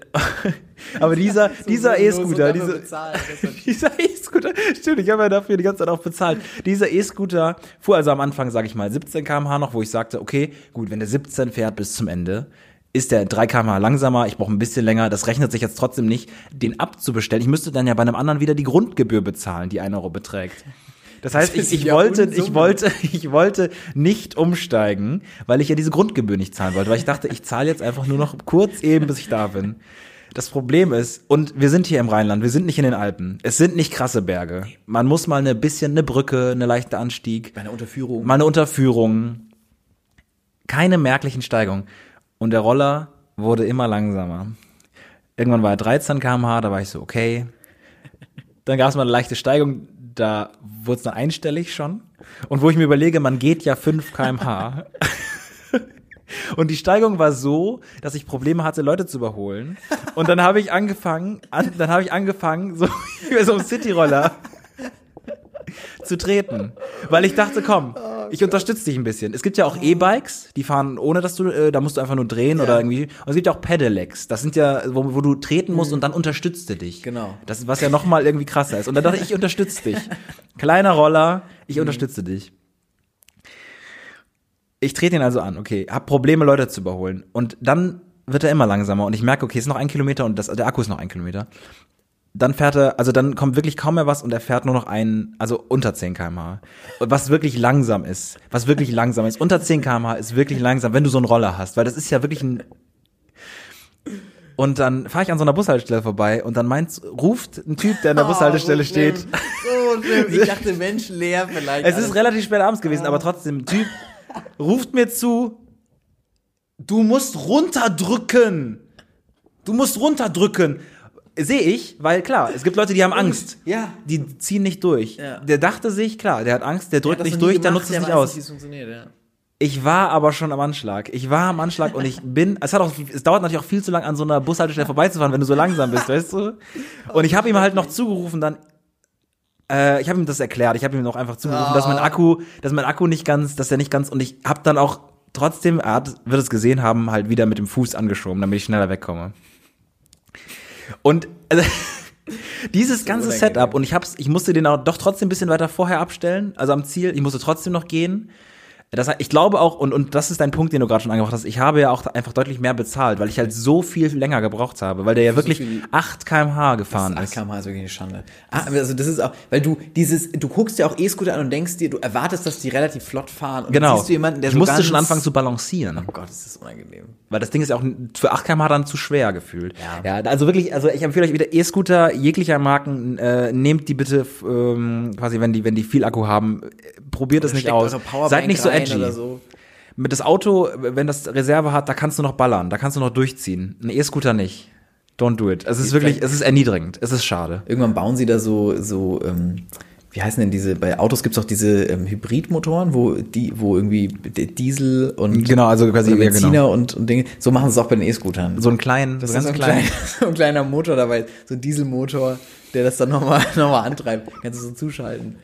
Aber dieser, dieser E-Scooter, diese, dieser E-Scooter, stimmt, ich habe ja dafür die ganze Zeit auch bezahlt. Dieser E-Scooter fuhr also am Anfang, sage ich mal, 17 km/h noch, wo ich sagte, okay, gut, wenn der 17 fährt bis zum Ende, ist der 3 km/h langsamer, ich brauche ein bisschen länger, das rechnet sich jetzt trotzdem nicht, den abzubestellen. Ich müsste dann ja bei einem anderen wieder die Grundgebühr bezahlen, die 1 Euro beträgt. Das heißt, ich, ich wollte, ich wollte, ich wollte nicht umsteigen, weil ich ja diese Grundgebühr nicht zahlen wollte, weil ich dachte, ich zahle jetzt einfach nur noch kurz eben, bis ich da bin. Das Problem ist, und wir sind hier im Rheinland, wir sind nicht in den Alpen. Es sind nicht krasse Berge. Man muss mal eine bisschen eine Brücke, eine leichte Anstieg, Bei einer Unterführung. mal eine Unterführung. Keine merklichen Steigungen. Und der Roller wurde immer langsamer. Irgendwann war er 13 km/h, da war ich so, okay. Dann gab es mal eine leichte Steigung, da wurde es dann einstellig schon. Und wo ich mir überlege, man geht ja 5 km/h. Und die Steigung war so, dass ich Probleme hatte, Leute zu überholen. Und dann habe ich angefangen, an, dann habe ich angefangen, so wie so ein Cityroller zu treten. Weil ich dachte, komm, ich unterstütze dich ein bisschen. Es gibt ja auch E-Bikes, die fahren ohne, dass du, äh, da musst du einfach nur drehen oder irgendwie. Und es gibt ja auch Pedelecs. Das sind ja, wo, wo du treten musst und dann unterstützt du dich. Genau. Das ist, was ja nochmal irgendwie krasser ist. Und dann dachte ich, ich unterstütze dich. Kleiner Roller, ich unterstütze dich. Ich trete ihn also an, okay, hab Probleme, Leute zu überholen. Und dann wird er immer langsamer und ich merke, okay, es ist noch ein Kilometer und das, der Akku ist noch ein Kilometer. Dann fährt er, also dann kommt wirklich kaum mehr was und er fährt nur noch ein, also unter 10 km/h. Was wirklich langsam ist, was wirklich langsam ist. Unter 10 km/h ist wirklich langsam, wenn du so einen Roller hast, weil das ist ja wirklich ein. Und dann fahre ich an so einer Bushaltestelle vorbei und dann meint, ruft ein Typ, der an der Bushaltestelle steht, so schlimm. Ich dachte menschenleer vielleicht. Es ist relativ spät abends gewesen, aber trotzdem, Typ ruft mir zu, du musst runterdrücken. Du musst runterdrücken. Sehe ich, weil klar, es gibt Leute, die haben Angst. Ja. Die ziehen nicht durch. Ja. Der dachte sich, klar, der hat Angst, der drückt nicht durch, der nutzt es nicht aus. Funktioniert, ja. Ich war aber schon am Anschlag. Ich war am Anschlag und ich bin, es hat auch, es dauert natürlich auch viel zu lang an so einer Bushaltestelle vorbeizufahren, wenn du so langsam bist, weißt du? Und ich habe ihm halt noch zugerufen dann, äh, ich habe ihm das erklärt, ich habe ihm noch einfach zugerufen, dass mein Akku, dass mein Akku nicht ganz, dass der nicht ganz, und ich habe dann auch trotzdem, er hat, wird es gesehen haben, halt wieder mit dem Fuß angeschoben, damit ich schneller wegkomme. Und also, dieses ganze. Setup und ich hab's, ich musste den auch doch trotzdem ein bisschen weiter vorher abstellen, also am Ziel. Ich musste trotzdem noch gehen. Das, ich glaube auch, und, und das ist dein Punkt, den du gerade schon angebracht hast, ich habe ja auch einfach deutlich mehr bezahlt, weil ich halt so viel länger gebraucht habe, weil der ja wirklich viel- 8 kmh gefahren Das ist. kmh ist wirklich eine Schande. Ah, also das ist auch, weil du dieses, du guckst dir auch E-Scooter an und denkst dir, du erwartest, dass die relativ flott fahren. Und dann Genau. siehst du jemanden, der ich so musste schon anfangen zu balancieren. Oh Gott, ist das unangenehm. Weil das Ding ist ja auch für 8 km dann zu schwer gefühlt. Ja. ja also wirklich, also ich empfehle euch wieder E-Scooter jeglicher Marken, äh, nehmt die bitte ähm, quasi, wenn die, wenn die viel Akku haben, probiert es nicht aus. Seid nicht so edgy. Oder so. Mit das Auto, wenn das Reserve hat, da kannst du noch ballern, da kannst du noch durchziehen. Ein E-Scooter nicht. Don't do it. Es ist wirklich, es ist erniedrigend. Es ist schade. Irgendwann bauen sie da so, so, ähm, wie heißen denn diese, bei Autos gibt's auch diese ähm, Hybridmotoren, wo die, wo irgendwie Diesel und Genau, also quasi, Benziner genau. und, und Dinge. So machen sie es auch bei den E-Scootern. So einen kleinen, das so ist ganz so ein, klein. klein, so ein kleiner Motor dabei, so ein Dieselmotor, der das dann nochmal noch mal antreibt. Kannst du so zuschalten.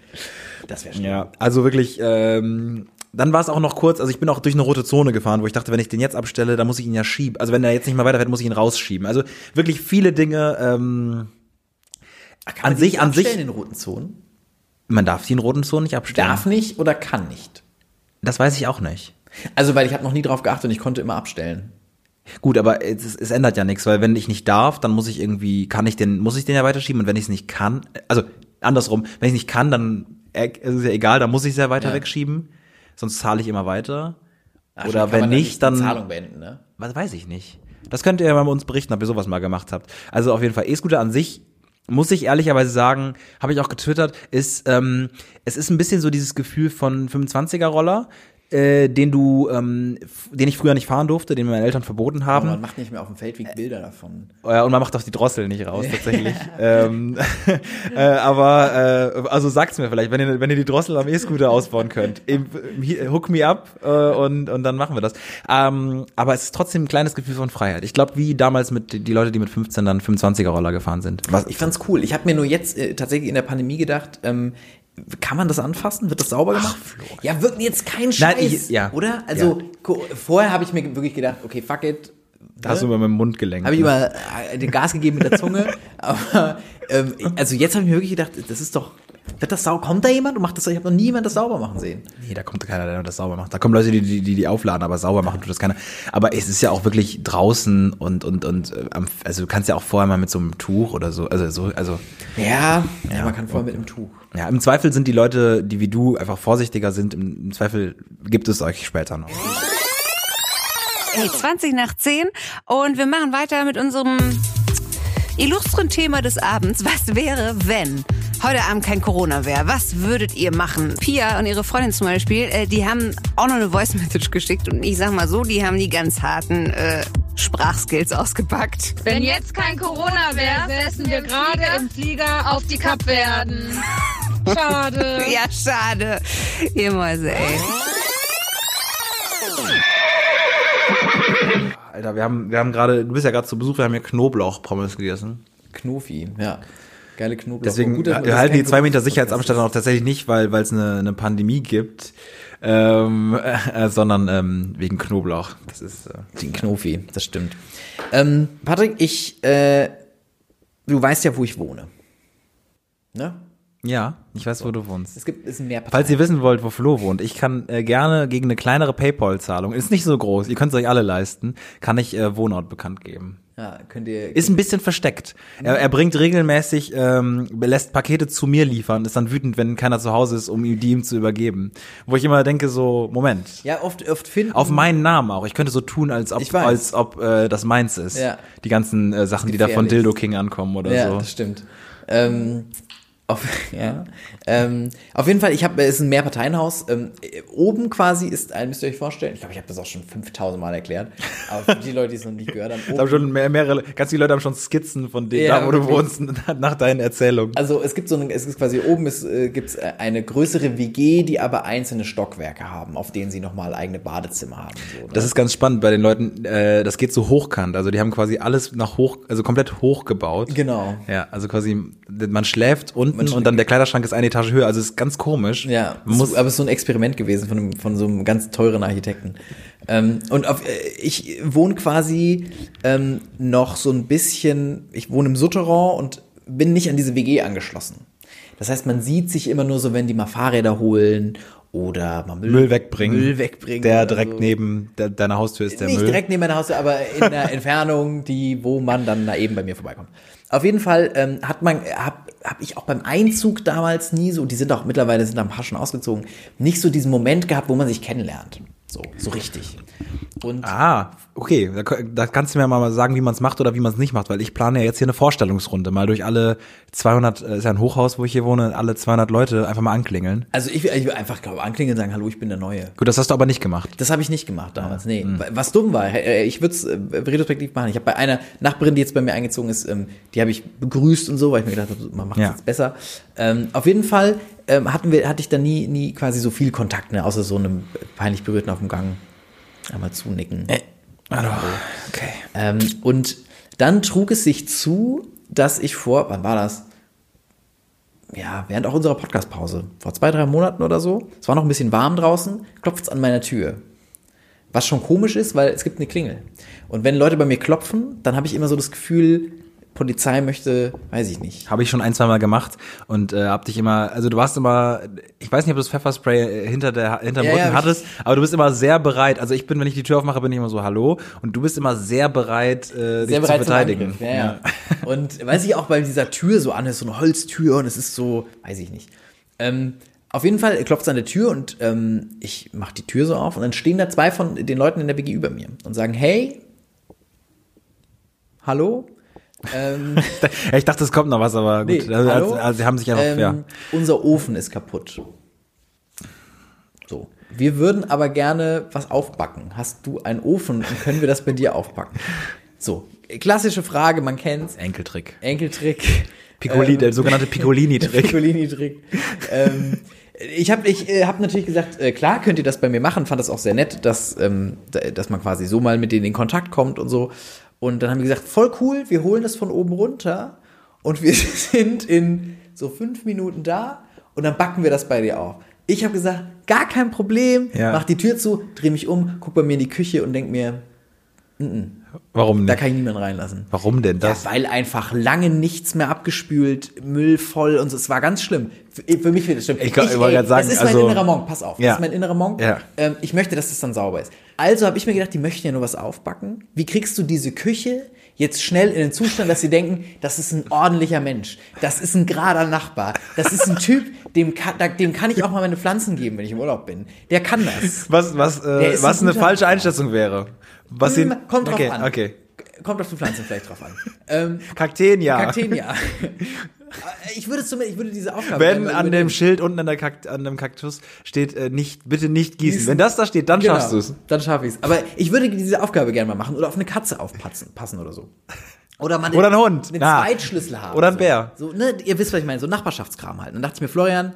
Das wäre schön. Ja, also wirklich, ähm, dann war es auch noch kurz, also ich bin auch durch eine rote Zone gefahren, wo ich dachte, wenn ich den jetzt abstelle, dann muss ich ihn ja schieben. Also wenn er jetzt nicht mehr weiterfährt, muss ich ihn rausschieben. Also wirklich viele Dinge, ähm, Kann An man die sich- an sich- in roten Zonen? Man darf die in roten Zonen nicht abstellen. Darf nicht oder kann nicht? Das weiß ich auch nicht. Also, weil ich habe noch nie drauf geachtet und ich konnte immer abstellen. Gut, aber es, es ändert ja nichts, weil wenn ich nicht darf, dann muss ich irgendwie, kann ich den, muss ich den ja weiterschieben und wenn ich es nicht kann, also andersrum, wenn ich nicht kann, dann äh, ist es ja egal, dann muss ich es ja weiter Ja. wegschieben, sonst zahle ich immer weiter. Ach, Oder wenn nicht, die dann Zahlung beenden, ne? Was weiß ich nicht. Das könnt ihr ja mal uns berichten, ob ihr sowas mal gemacht habt. Also auf jeden Fall, E-Scooter an sich, muss ich ehrlicherweise sagen, habe ich auch getwittert, ist, ähm, es ist ein bisschen so dieses Gefühl von 25er-Roller, äh, den du, ähm, den ich früher nicht fahren durfte, den mir meine Eltern verboten Aber haben. man macht nicht mehr auf dem Feldweg Bilder davon. Äh, und man macht auch die Drossel nicht raus, tatsächlich. ähm, äh, aber, äh, also sagt's mir vielleicht, wenn ihr, wenn ihr die Drossel am E-Scooter ausbauen könnt. Hook me up äh, und, und dann machen wir das. Ähm, aber es ist trotzdem ein kleines Gefühl von Freiheit. Ich glaube, wie damals mit die Leute, die mit 15 dann 25er-Roller gefahren sind. Was, Ich fand's cool. Ich habe mir nur jetzt äh, tatsächlich in der Pandemie gedacht, ähm, kann man das anfassen? Wird das sauber gemacht? ja, wirklich jetzt kein Scheiß, Nein, ich- ja. oder? Also ko- vorher habe ich mir wirklich gedacht, okay, fuck it. da hast du über meinen Mund gelenkt. Habe ich ne? immer äh, den Gas gegeben mit der Zunge. aber ähm, also jetzt habe ich mir wirklich gedacht, das ist doch. Wird das sauber? Kommt da jemand und macht das? Ich habe noch nie jemand das sauber machen sehen. Nee, da kommt keiner, der das sauber macht. Da kommen Leute, die die, die, die aufladen, aber sauber machen tut das keiner. Aber es ist ja auch wirklich draußen und, und, und, äh, also du kannst ja auch vorher mal mit so einem Tuch oder so, also so, also, Ja, ja, man kann vorher mit dem Tuch. Ja, im Zweifel sind die Leute, die wie du einfach vorsichtiger sind, im, Zweifel gibt es euch später noch. Hey, 20 nach 10 und wir machen weiter mit unserem illustren Thema des Abends. Was wäre, wenn heute Abend kein Corona wäre? Was würdet ihr machen? Pia und ihre Freundin zum Beispiel, äh, die haben auch noch eine Voice Message geschickt und ich sag mal so, die haben die ganz harten äh, Sprachskills ausgepackt. Wenn jetzt kein Corona wäre, säßen wir gerade im Flieger auf die Kapverden. Schade. Ja, schade. Ihr Mäuse, ey. Alter, wir haben, wir haben gerade, du bist ja gerade zu Besuch, wir haben hier Knoblauchpommes gegessen. Knofi, ja. Geile Knoblauch. Deswegen Gut, dass man wir halten die zwei Meter Sicherheitsabstand auch tatsächlich nicht, weil weil es eine, eine Pandemie gibt, ähm, äh, sondern ähm, wegen Knoblauch. Das ist äh, Den Knofi, das stimmt. Ähm, Patrick, ich, äh, du weißt ja, wo ich wohne. Ne? Ja, ich weiß, wo du wohnst. Es gibt, es sind mehr Falls ihr wissen wollt, wo Flo wohnt, ich kann äh, gerne gegen eine kleinere PayPal-Zahlung, ist nicht so groß, ihr könnt es euch alle leisten, kann ich äh, Wohnort bekannt geben. Ja, könnt ihr. Ist ein bisschen versteckt. Er, er bringt regelmäßig, ähm, lässt Pakete zu mir liefern, ist dann wütend, wenn keiner zu Hause ist, um ihm die ihm zu übergeben. Wo ich immer denke, so, Moment. ja, oft, oft finden. Auf meinen Namen auch. Ich könnte so tun, als ob, als ob äh, das meins ist. Ja. Die ganzen äh, Sachen, die da von. Dildo King ankommen oder Ja, so. das stimmt. Ähm, Auf, ja. Ähm, auf jeden Fall, ich habe, es ist ein Mehrparteienhaus. Ähm, äh, oben quasi ist ein, müsst ihr euch vorstellen, ich glaube, ich habe das auch schon 5000 Mal erklärt, aber für die Leute, die es noch nicht gehört haben, Es haben schon mehr, mehrere, ganz viele Leute haben schon Skizzen von denen, Ja, da wo du wohnst, nach deinen Erzählungen. Also es gibt so eine, es ist quasi oben ist, äh, gibt's äh, eine größere WG, die aber einzelne Stockwerke haben, auf denen sie nochmal eigene Badezimmer haben. So, ne? Das ist ganz spannend bei den Leuten, äh, das geht so hochkant. Also die haben quasi alles nach hoch, also komplett hochgebaut. Genau. Ja, also quasi, man schläft unten und dann der Kleiderschrank ist eine Etage höher. Also es ist ganz komisch. Ja, muss, aber es ist so ein Experiment gewesen von, einem, von so einem ganz teuren Architekten. Ähm, und auf, äh, ich wohne quasi ähm, noch so ein bisschen, ich wohne im Souterrain und bin nicht an diese WG angeschlossen. Das heißt, man sieht sich immer nur so, wenn die mal Fahrräder holen oder mal Müll, Müll wegbringen. Müll wegbringen. Der direkt so. neben de deiner Haustür ist der Nicht Müll. direkt neben meiner Haustür, aber in einer Entfernung, die, wo man dann da eben bei mir vorbeikommt. Auf jeden Fall ähm, hat man, hab, hab ich auch beim Einzug damals nie so, die sind auch mittlerweile sind am paar schon ausgezogen, nicht so diesen Moment gehabt, wo man sich kennenlernt. So, so richtig. Und Ah, okay. Da, da kannst du mir mal sagen, wie man es macht oder wie man es nicht macht, weil ich plane ja jetzt hier eine Vorstellungsrunde, mal durch alle 200, äh, ist ja ein Hochhaus, wo ich hier wohne, alle 200 Leute einfach mal anklingeln. also ich will, ich will einfach glaube anklingeln und sagen, hallo, ich bin der Neue. Gut, das hast du aber nicht gemacht. Das habe ich nicht gemacht damals. Nee, was dumm war, äh, ich würde es äh, retrospektiv machen. Ich habe bei einer Nachbarin, die jetzt bei mir eingezogen ist, ähm, die habe ich begrüßt und so, weil ich mir gedacht habe, man macht es Ja. jetzt besser. Ähm, auf jeden Fall ähm, hatten wir, hatte ich da nie, nie quasi so viel Kontakt, ne, außer so einem peinlich berührten auf dem Gang. Einmal zunicken. Also, okay. Ähm, und dann trug es sich zu, dass ich vor, wann war das? Ja, während auch unserer Podcastpause, vor zwei, drei Monaten oder so, es war noch ein bisschen warm draußen, klopft es an meiner Tür. Was schon komisch ist, weil es gibt eine Klingel. Und wenn Leute bei mir klopfen, dann habe ich immer so das Gefühl, Polizei möchte, weiß ich nicht. Habe ich schon ein, zwei Mal gemacht und äh, hab dich immer, also du warst immer, ich weiß nicht, ob du das Pfefferspray äh, hinter der hinterm Ja, Rücken ja, hattest, aber du bist immer sehr bereit. Also ich bin, wenn ich die Tür aufmache, bin ich immer so Hallo und du bist immer sehr bereit, äh, dich Sehr zu bereit zum verteidigen. Ja, ja. Und weiß ich auch bei dieser Tür so an, ist so eine Holztür und es ist so, weiß ich nicht. Ähm, auf jeden Fall klopft es an der Tür und ähm, ich mache die Tür so auf und dann stehen da zwei von den Leuten in der BG über mir und sagen, hey, hallo, ähm, ich dachte, es kommt noch was, aber gut. Nee, also, also, also, sie haben sich einfach, ähm, ja. unser Ofen ist kaputt. So. Wir würden aber gerne was aufbacken. Hast du einen Ofen und können wir das bei dir aufbacken? So. Klassische Frage, man kennt's. Enkeltrick. Enkeltrick. Piccoli, Ähm, der sogenannte Piccolini-Trick. Piccolini-Trick. ähm, ich habe ich, äh, hab natürlich gesagt, äh, klar könnt ihr das bei mir machen, fand das auch sehr nett, dass, ähm, da- dass man quasi so mal mit denen in Kontakt kommt und so. Und dann haben wir gesagt, voll cool, wir holen das von oben runter und wir sind in so fünf Minuten da und dann backen wir das bei dir auf. Ich habe gesagt, gar kein Problem, Ja. mach die Tür zu, dreh mich um, guck bei mir in die Küche und denk mir, Warum da nicht? kann ich niemanden reinlassen. Warum denn das? Ja, weil einfach lange nichts mehr abgespült, Müll voll und so. Es war ganz schlimm. Für, für mich wird es schlimm. Ich glaub- ich wollte grad sagen, das ist mein also- innerer Monk, pass auf. Ja. Das ist mein innerer Monk. Ja. Ähm, ich möchte, dass das dann sauber ist. Also habe ich mir gedacht, die möchten ja nur was aufbacken. Wie kriegst du diese Küche jetzt schnell in den Zustand, dass sie denken, das ist ein ordentlicher Mensch. Das ist ein gerader Nachbar. Das ist ein Typ, dem kann, da- dem kann ich auch mal meine Pflanzen geben, wenn ich im Urlaub bin. Der kann das. Was, was, äh, was ein eine falsche Nachbar. Einschätzung wäre? Was ihn, Hm, Kommt drauf okay, an. Okay. Kommt auf die Pflanzen vielleicht drauf an. Ähm, Kakteen, ja. Kakteen, ja. Ich würde, zum, ich würde diese Aufgabe Wenn an dem Schild unten an, der Kakt, an dem Kaktus steht, äh, nicht, bitte nicht gießen. Gießen. Wenn das da steht, dann Genau, schaffst du es. Dann schaffe ich es. Aber ich würde diese Aufgabe gerne mal machen oder auf eine Katze aufpassen passen oder so. Oder mal Oder ein Hund. einen Ja. Zweitschlüssel haben. Oder ein. Bär. So, ne, ihr wisst, was ich meine, so Nachbarschaftskram halt. Dann dachte ich mir, Florian,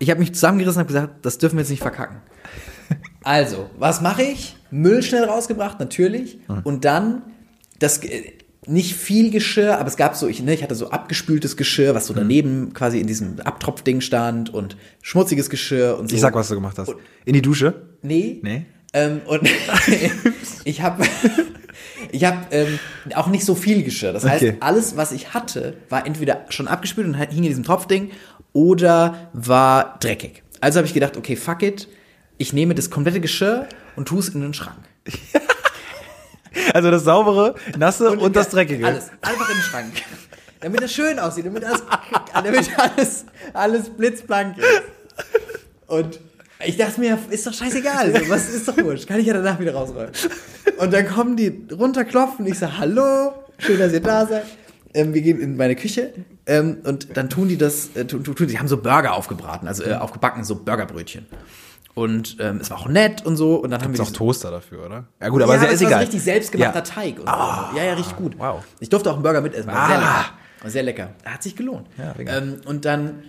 ich habe mich zusammengerissen und habe gesagt, das dürfen wir jetzt nicht verkacken. Also, was mache ich? Müll schnell rausgebracht, natürlich. Hm. Und dann das äh, nicht viel Geschirr, aber es gab so, ich, ne, ich hatte so abgespültes Geschirr, was so Hm. daneben quasi in diesem Abtropfding stand und schmutziges Geschirr und so. Ich sag, was du gemacht hast. In die Dusche? Nee. Nee. Ähm, und ich habe ich hab, ähm, auch nicht so viel Geschirr. Das heißt, Okay. alles, was ich hatte, war entweder schon abgespült und hing in diesem Tropfding oder war dreckig. Also habe ich gedacht, okay, fuck it. Ich nehme das komplette Geschirr und tue es in den Schrank. Also das saubere, nasse und, das dreckige. Alles. Einfach in den Schrank. Damit es schön aussieht, damit alles, damit alles, alles blitzblank ist. Und ich dachte mir, ist doch scheißegal. So, was ist doch wurscht. Kann ich ja danach wieder rausräumen. Und dann kommen die runterklopfen. Ich sage, hallo, schön, dass ihr da seid. Ähm, wir gehen in meine Küche. Ähm, und dann tun die das, äh, tun, tun, tun, die haben so Burger aufgebraten, also äh, aufgebacken, so Burgerbrötchen. Und ähm, es war auch nett und so. Und dann haben wir Ist auch Toaster dafür, oder? Ja gut, aber ja, sehr, ist egal. richtig selbstgemachter Ja. Teig. Und so. Ja, ja, richtig gut. wow. Ich durfte auch einen Burger mitessen. War sehr Ah. lecker. War sehr lecker. Hat sich gelohnt. Ja, lecker. ähm, und dann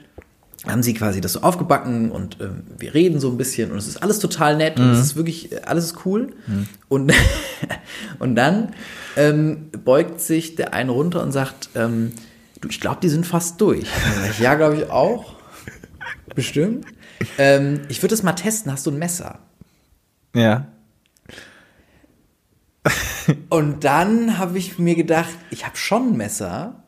haben sie quasi das so aufgebacken und ähm, wir reden so ein bisschen und es ist alles total nett und Mhm. es ist wirklich, äh, alles ist cool. Und, und dann ähm, beugt sich der eine runter und sagt, ähm, du, ich glaube, die sind fast durch. Und ich, ja, glaube ich auch. Bestimmt. Ähm, ich würde es mal testen. Hast du ein Messer? Ja. Und dann habe ich mir gedacht, ich habe schon ein Messer.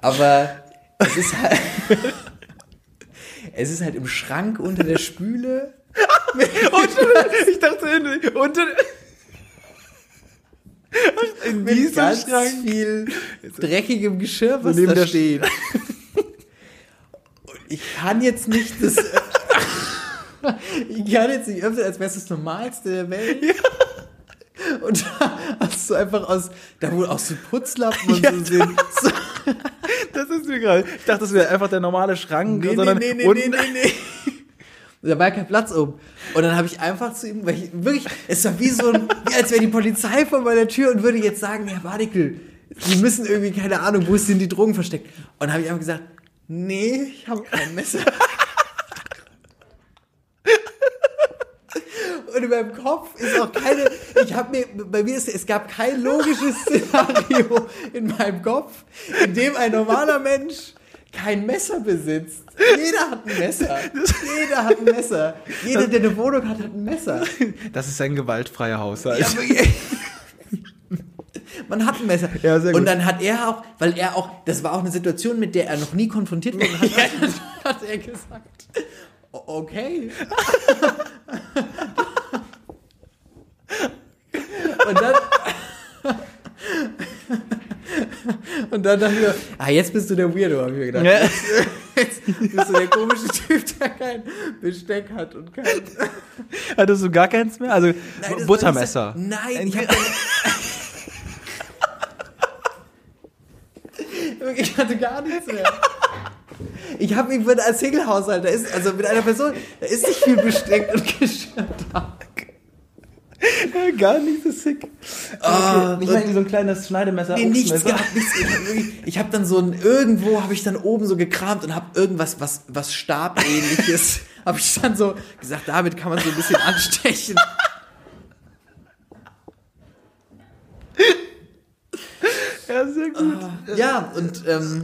Aber es ist halt, es ist halt im Schrank unter der Spüle. ich dachte, unter. In Mit diesem ganz Schrank. viel dreckigem Geschirr, was neben da der- steht. Und ich kann jetzt nicht das. ich kann jetzt nicht öffnen, als wäre es das Normalste der Welt. Und da hast du einfach aus, da wohl auch so Putzlappen und Ja, so. So, Das ist mir gerade. Ich dachte, das wäre einfach der normale Schrank, nee, nee, sondern nee, nee, nee, unten. nee, nee. Da war kein Platz oben. Und dann habe ich einfach zu ihm, weil ich wirklich, es war wie so ein, wie als wäre die Polizei vor meiner Tür und würde jetzt sagen, Herr Badikel, Sie müssen irgendwie, keine Ahnung, wo sind die Drogen versteckt? Und dann habe ich einfach gesagt, nee, ich habe kein Messer. Und in meinem Kopf ist auch keine, ich habe mir, bei mir ist, es gab kein logisches Szenario in meinem Kopf, in dem ein normaler Mensch kein Messer besitzt. Jeder hat ein Messer. Jeder hat ein Messer. Jeder, der eine Wohnung hat, hat ein Messer. Das ist ein gewaltfreier Haushalt. Ja, Man hat ein Messer. Ja. Und dann hat er auch, weil er auch, das war auch eine Situation, mit der er noch nie konfrontiert wurde, hat, hat er gesagt, "O- okay. Und dann, und dann dachte ich mir, ah, jetzt bist du der Weirdo, habe ich mir gedacht. Ja. Jetzt bist du der komische Typ, der kein Besteck hat und kein... Hattest du gar keins mehr? Also Nein, Buttermesser. nicht Nein, ich, hab dann, ich hatte gar nichts mehr. Ich habe mich mit als Single-Haushalt, da ist, also mit einer Person, da ist nicht viel Besteck und Geschirr da. Ja, gar nicht so sick. Ah, nicht mal irgendwie so ein kleines Schneidemesser. Nee, nichts gehabt, nichts. Ich habe dann so ein, irgendwo habe ich dann oben so gekramt und habe irgendwas, was, was Stabähnliches, habe ich dann so gesagt, damit kann man so ein bisschen anstechen. Ja, sehr gut. Ja, und, ähm,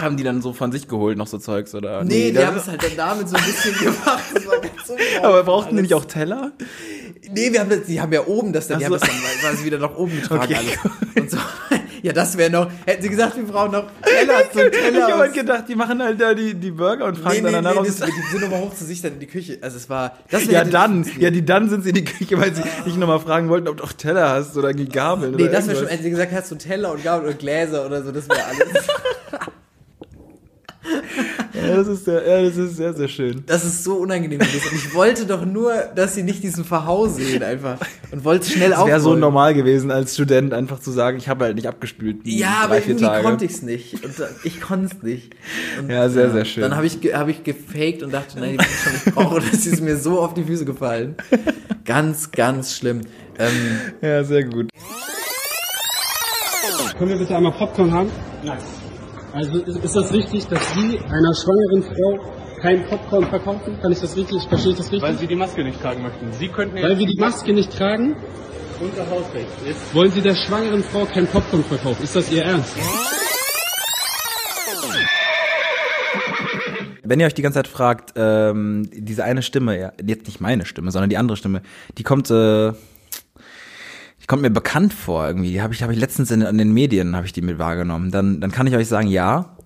Haben die dann so von sich geholt, noch so Zeugs, oder? nee, die das haben es halt dann damit so ein bisschen gemacht. Ganz so Aber brauchten die nicht auch Teller? Nee, wir haben das, die haben ja oben das dann, die Ach haben so. das dann quasi wieder nach oben getragen Okay. so. Ja, das wäre noch, hätten sie gesagt, wir brauchen noch Teller, so einen ich Teller. habe gedacht, die machen halt da die, die Burger und fragen Nee, nee, dann nee, danach, das, ob die sind nochmal hoch zu sich dann in die Küche. Also es war, das Ja, dann, ja, die dann sind sie in die Küche, weil sie dich nochmal fragen wollten, ob du auch Teller hast oder Gabeln Nee, oder das wäre schon, hätten sie gesagt, hast du Teller und Gabel und Gläser oder so, das wäre alles. Ja, das ist sehr, ja, das ist sehr, sehr schön. Das ist so unangenehm gewesen. Und ich wollte doch nur, dass sie nicht diesen Verhau sehen einfach. Und wollte es schnell Es wäre so normal gewesen, als Student einfach zu sagen, ich habe halt nicht abgespült. Ja, drei, aber vier irgendwie Tage. konnte ich es nicht. Und ich konnte es nicht. Und, Ja, sehr, sehr schön. Dann habe ich, hab ich gefaked und dachte, nein, die wissen schon, ich brauche. Das ist mir so auf die Füße gefallen. Ganz, ganz schlimm. Ähm, Ja, sehr gut. Können wir bitte einmal Popcorn haben? Nein. Also ist, das richtig, dass Sie einer schwangeren Frau kein Popcorn verkaufen? Kann ich das richtig, verstehe ich das richtig? Weil Sie die Maske nicht tragen möchten. Sie könnten jetzt Weil wir die Maske nicht tragen, unter Hausrecht. Jetzt wollen Sie der schwangeren Frau kein Popcorn verkaufen. Ist das Ihr Ernst? Wenn ihr euch die ganze Zeit fragt, ähm, diese eine Stimme, ja, jetzt nicht meine Stimme, sondern die andere Stimme, die kommt, äh, kommt mir bekannt vor irgendwie. Die habe ich, habe ich letztens in, in den Medien habe ich die mit wahrgenommen. Dann, dann kann ich euch sagen, ja.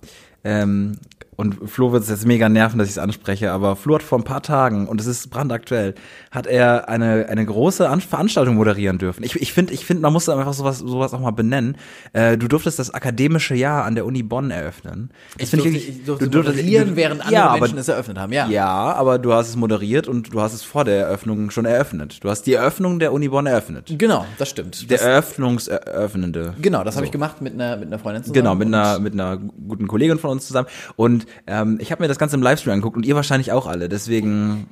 Ähm, und Flo wird es jetzt mega nerven, dass ich es anspreche, aber Flo hat vor ein paar Tagen, und es ist brandaktuell, hat er eine, eine große An Veranstaltung moderieren dürfen. Ich, ich finde, ich finde, man muss einfach sowas, sowas auch mal benennen. Äh, du durftest das akademische Jahr an der Uni Bonn eröffnen. Das Ich finde durfte, wirklich- ich durfte du durftest- moderieren, du- während andere ja, aber- Menschen es eröffnet haben. Ja. Ja, aber du hast es moderiert und du hast es vor der Eröffnung schon eröffnet. Du hast die Eröffnung der Uni Bonn eröffnet. Genau, das stimmt. Der Das, Eröffnungseröffnende. genau, das habe ich gemacht mit einer, mit einer Freundin zusammen. Genau, mit einer, mit einer guten Kollegin von uns zusammen. Und ähm, ich habe mir das Ganze im Livestream angeguckt und ihr wahrscheinlich auch alle. Deswegen,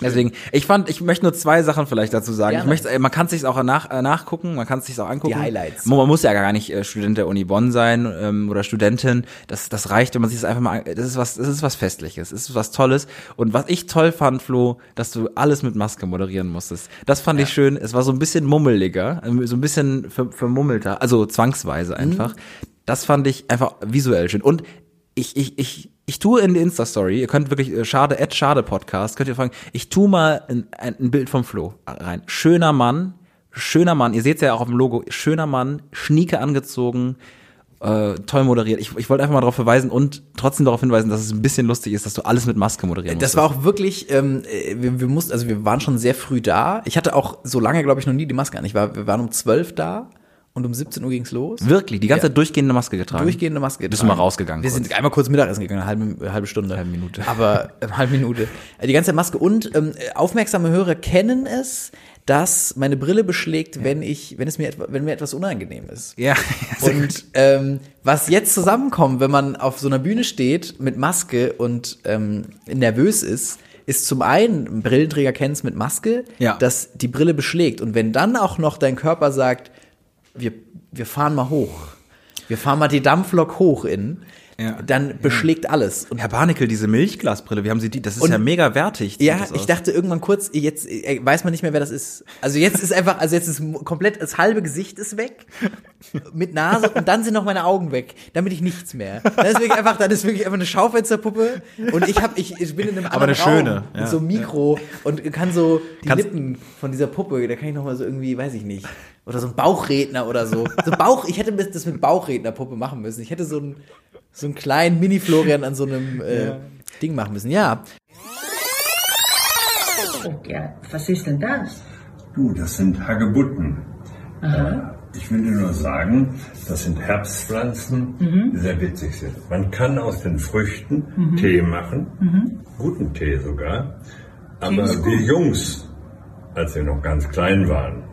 deswegen, ich fand, ich möchte nur zwei Sachen vielleicht dazu sagen. Gerne. Ich möchte, äh, man kann es sich auch nach, äh, nachgucken, man kann es sich auch angucken. Die Highlights. Man, man muss ja gar nicht äh, Student der Uni Bonn sein ähm, oder Studentin. Das, das reicht, wenn man sich das einfach mal. an- Das ist was, das ist was Festliches, das ist was Tolles. Und was ich toll fand, Flo, dass du alles mit Maske moderieren musstest. Das fand ich schön. Es war so ein bisschen mummeliger, ähm, so ein bisschen ver vermummelter, also zwangsweise einfach. Das fand ich einfach visuell schön. Und ich, ich, ich, ich tue in die Insta-Story, ihr könnt wirklich, äh, schade, Ed Schade Podcast, könnt ihr fragen, ich tue mal ein, ein, Bild vom Flo rein. Schöner Mann, schöner Mann, ihr seht ja auch auf dem Logo, schöner Mann, schnieke angezogen, äh, toll moderiert. Ich, ich wollte einfach mal darauf verweisen und trotzdem darauf hinweisen, dass es ein bisschen lustig ist, dass du alles mit Maske moderieren Das musstest. war auch wirklich, ähm, äh, wir, wir mussten, also wir waren schon sehr früh da. Ich hatte auch so lange, glaube ich, noch nie die Maske an. Ich war, wir waren um 12 da und um 17 Uhr ging's los. Wirklich, die ganze Zeit durchgehende Maske getragen. Durchgehende Maske. Bist du mal rausgegangen Wir kurz? sind einmal kurz Mittagessen gegangen, eine halbe, halbe Stunde. Halbe Minute. Aber äh, halbe Minute. Äh, Die ganze Zeit Maske. Und ähm, aufmerksame Hörer kennen es, dass meine Brille beschlägt, wenn ich, wenn es mir, wenn mir etwas unangenehm ist. Ja. Und ähm, was jetzt zusammenkommt, wenn man auf so einer Bühne steht mit Maske und ähm, nervös ist, ist zum einen, ein Brillenträger kennt es mit Maske, Ja. dass die Brille beschlägt. Und wenn dann auch noch dein Körper sagt, wir, wir fahren mal hoch, wir fahren mal die Dampflok hoch in, Ja. dann beschlägt alles. Und Herr Barnickel, diese Milchglasbrille, wie haben Sie die? Das ist Und- ja mega wertig. ja, ich dachte irgendwann kurz, jetzt äh, weiß man nicht mehr, wer das ist. Also jetzt ist einfach, also jetzt ist komplett, das halbe Gesicht ist weg, mit Nase und dann sind noch meine Augen weg. Dann bin ich nichts mehr. Dann ist wirklich einfach, dann ist wirklich einfach eine Schaufensterpuppe und ich habe, ich, ich bin in einem Aber eine anderen Raum schöne, mit ja. so einem Mikro und kann so die Kannst- Lippen von dieser Puppe, da kann ich noch mal so irgendwie, weiß ich nicht, oder so ein Bauchredner oder so. So Bauch, ich hätte das mit Bauchrednerpuppe machen müssen. Ich hätte so einen, so einen kleinen Mini-Florian an so einem äh, Ding machen müssen. Ja, Ja, was ist denn das? Du, das sind Hagebutten. Äh, Ich will dir nur sagen, das sind Herbstpflanzen, die sehr witzig sind. Man kann aus den Früchten Tee machen, guten Tee sogar. Aber wir. Jungs, als wir noch ganz klein waren,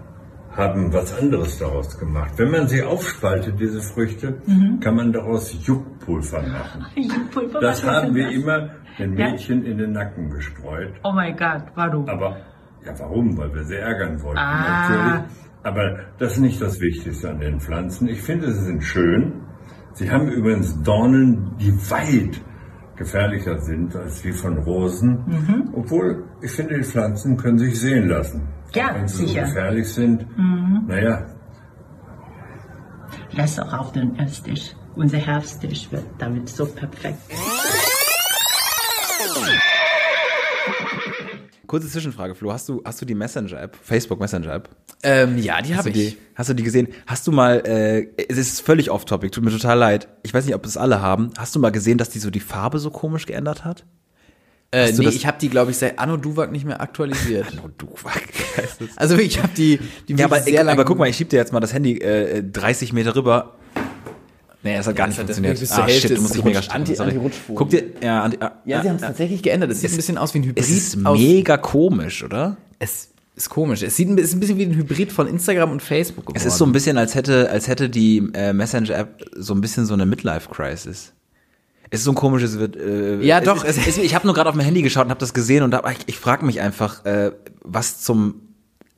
haben was anderes daraus gemacht. Wenn man sie aufspaltet, diese Früchte, kann man daraus Juckpulver machen. Pulver, Das haben wir das? immer den Ja. Mädchen in den Nacken gestreut. Oh mein Gott, warum? Aber ja, warum? Weil wir sie ärgern wollten. Ah. Natürlich. Aber das ist nicht das Wichtigste an den Pflanzen. Ich finde, sie sind schön. Sie haben übrigens Dornen, die weit gefährlicher sind als die von Rosen. Mhm. Obwohl, ich finde, die Pflanzen können sich sehen lassen. Ja, Wenn sie sicher. Mhm. so gefährlich sind, naja, Lass auch auf den Esstisch. Unser Herbsttisch wird damit so perfekt. Kurze Zwischenfrage, Flo. Hast du, hast du die Messenger-App, Facebook Messenger-App? ähm, ja, die habe du die- ich. hast du die gesehen? Hast du mal, äh, es ist völlig off-topic, tut mir total leid. Ich weiß nicht, ob das alle haben. Hast du mal gesehen, dass die so die Farbe so komisch geändert hat? Äh, nee, ich habe die, glaube ich, seit Anno Duwak nicht mehr aktualisiert. Du heißt es. Also ich habe die, die Ja, aber, sehr lange. aber guck mal, ich schieb dir jetzt mal das Handy äh, 30 Meter rüber. Nee, das hat gar nicht funktioniert. bis zur Ah, Hälfte shit, du musst dich mega strecken, Anti-. Guck dir, ja, anti, ah, ja, sie haben es ah, tatsächlich geändert. Es sieht ein bisschen aus wie ein Hybrid. Es ist mega komisch, oder? es ist komisch. Es sieht ein, ist ein bisschen wie ein Hybrid von Instagram und Facebook geworden. Es ist so ein bisschen, als hätte, als hätte die äh, Messenger-App so ein bisschen so eine Midlife-Crisis. Es ist so ein komisches wird. Äh, Ja, doch, es- es, ich habe nur gerade auf mein Handy geschaut und habe das gesehen und hab, ich, ich frage mich einfach, äh, was zum,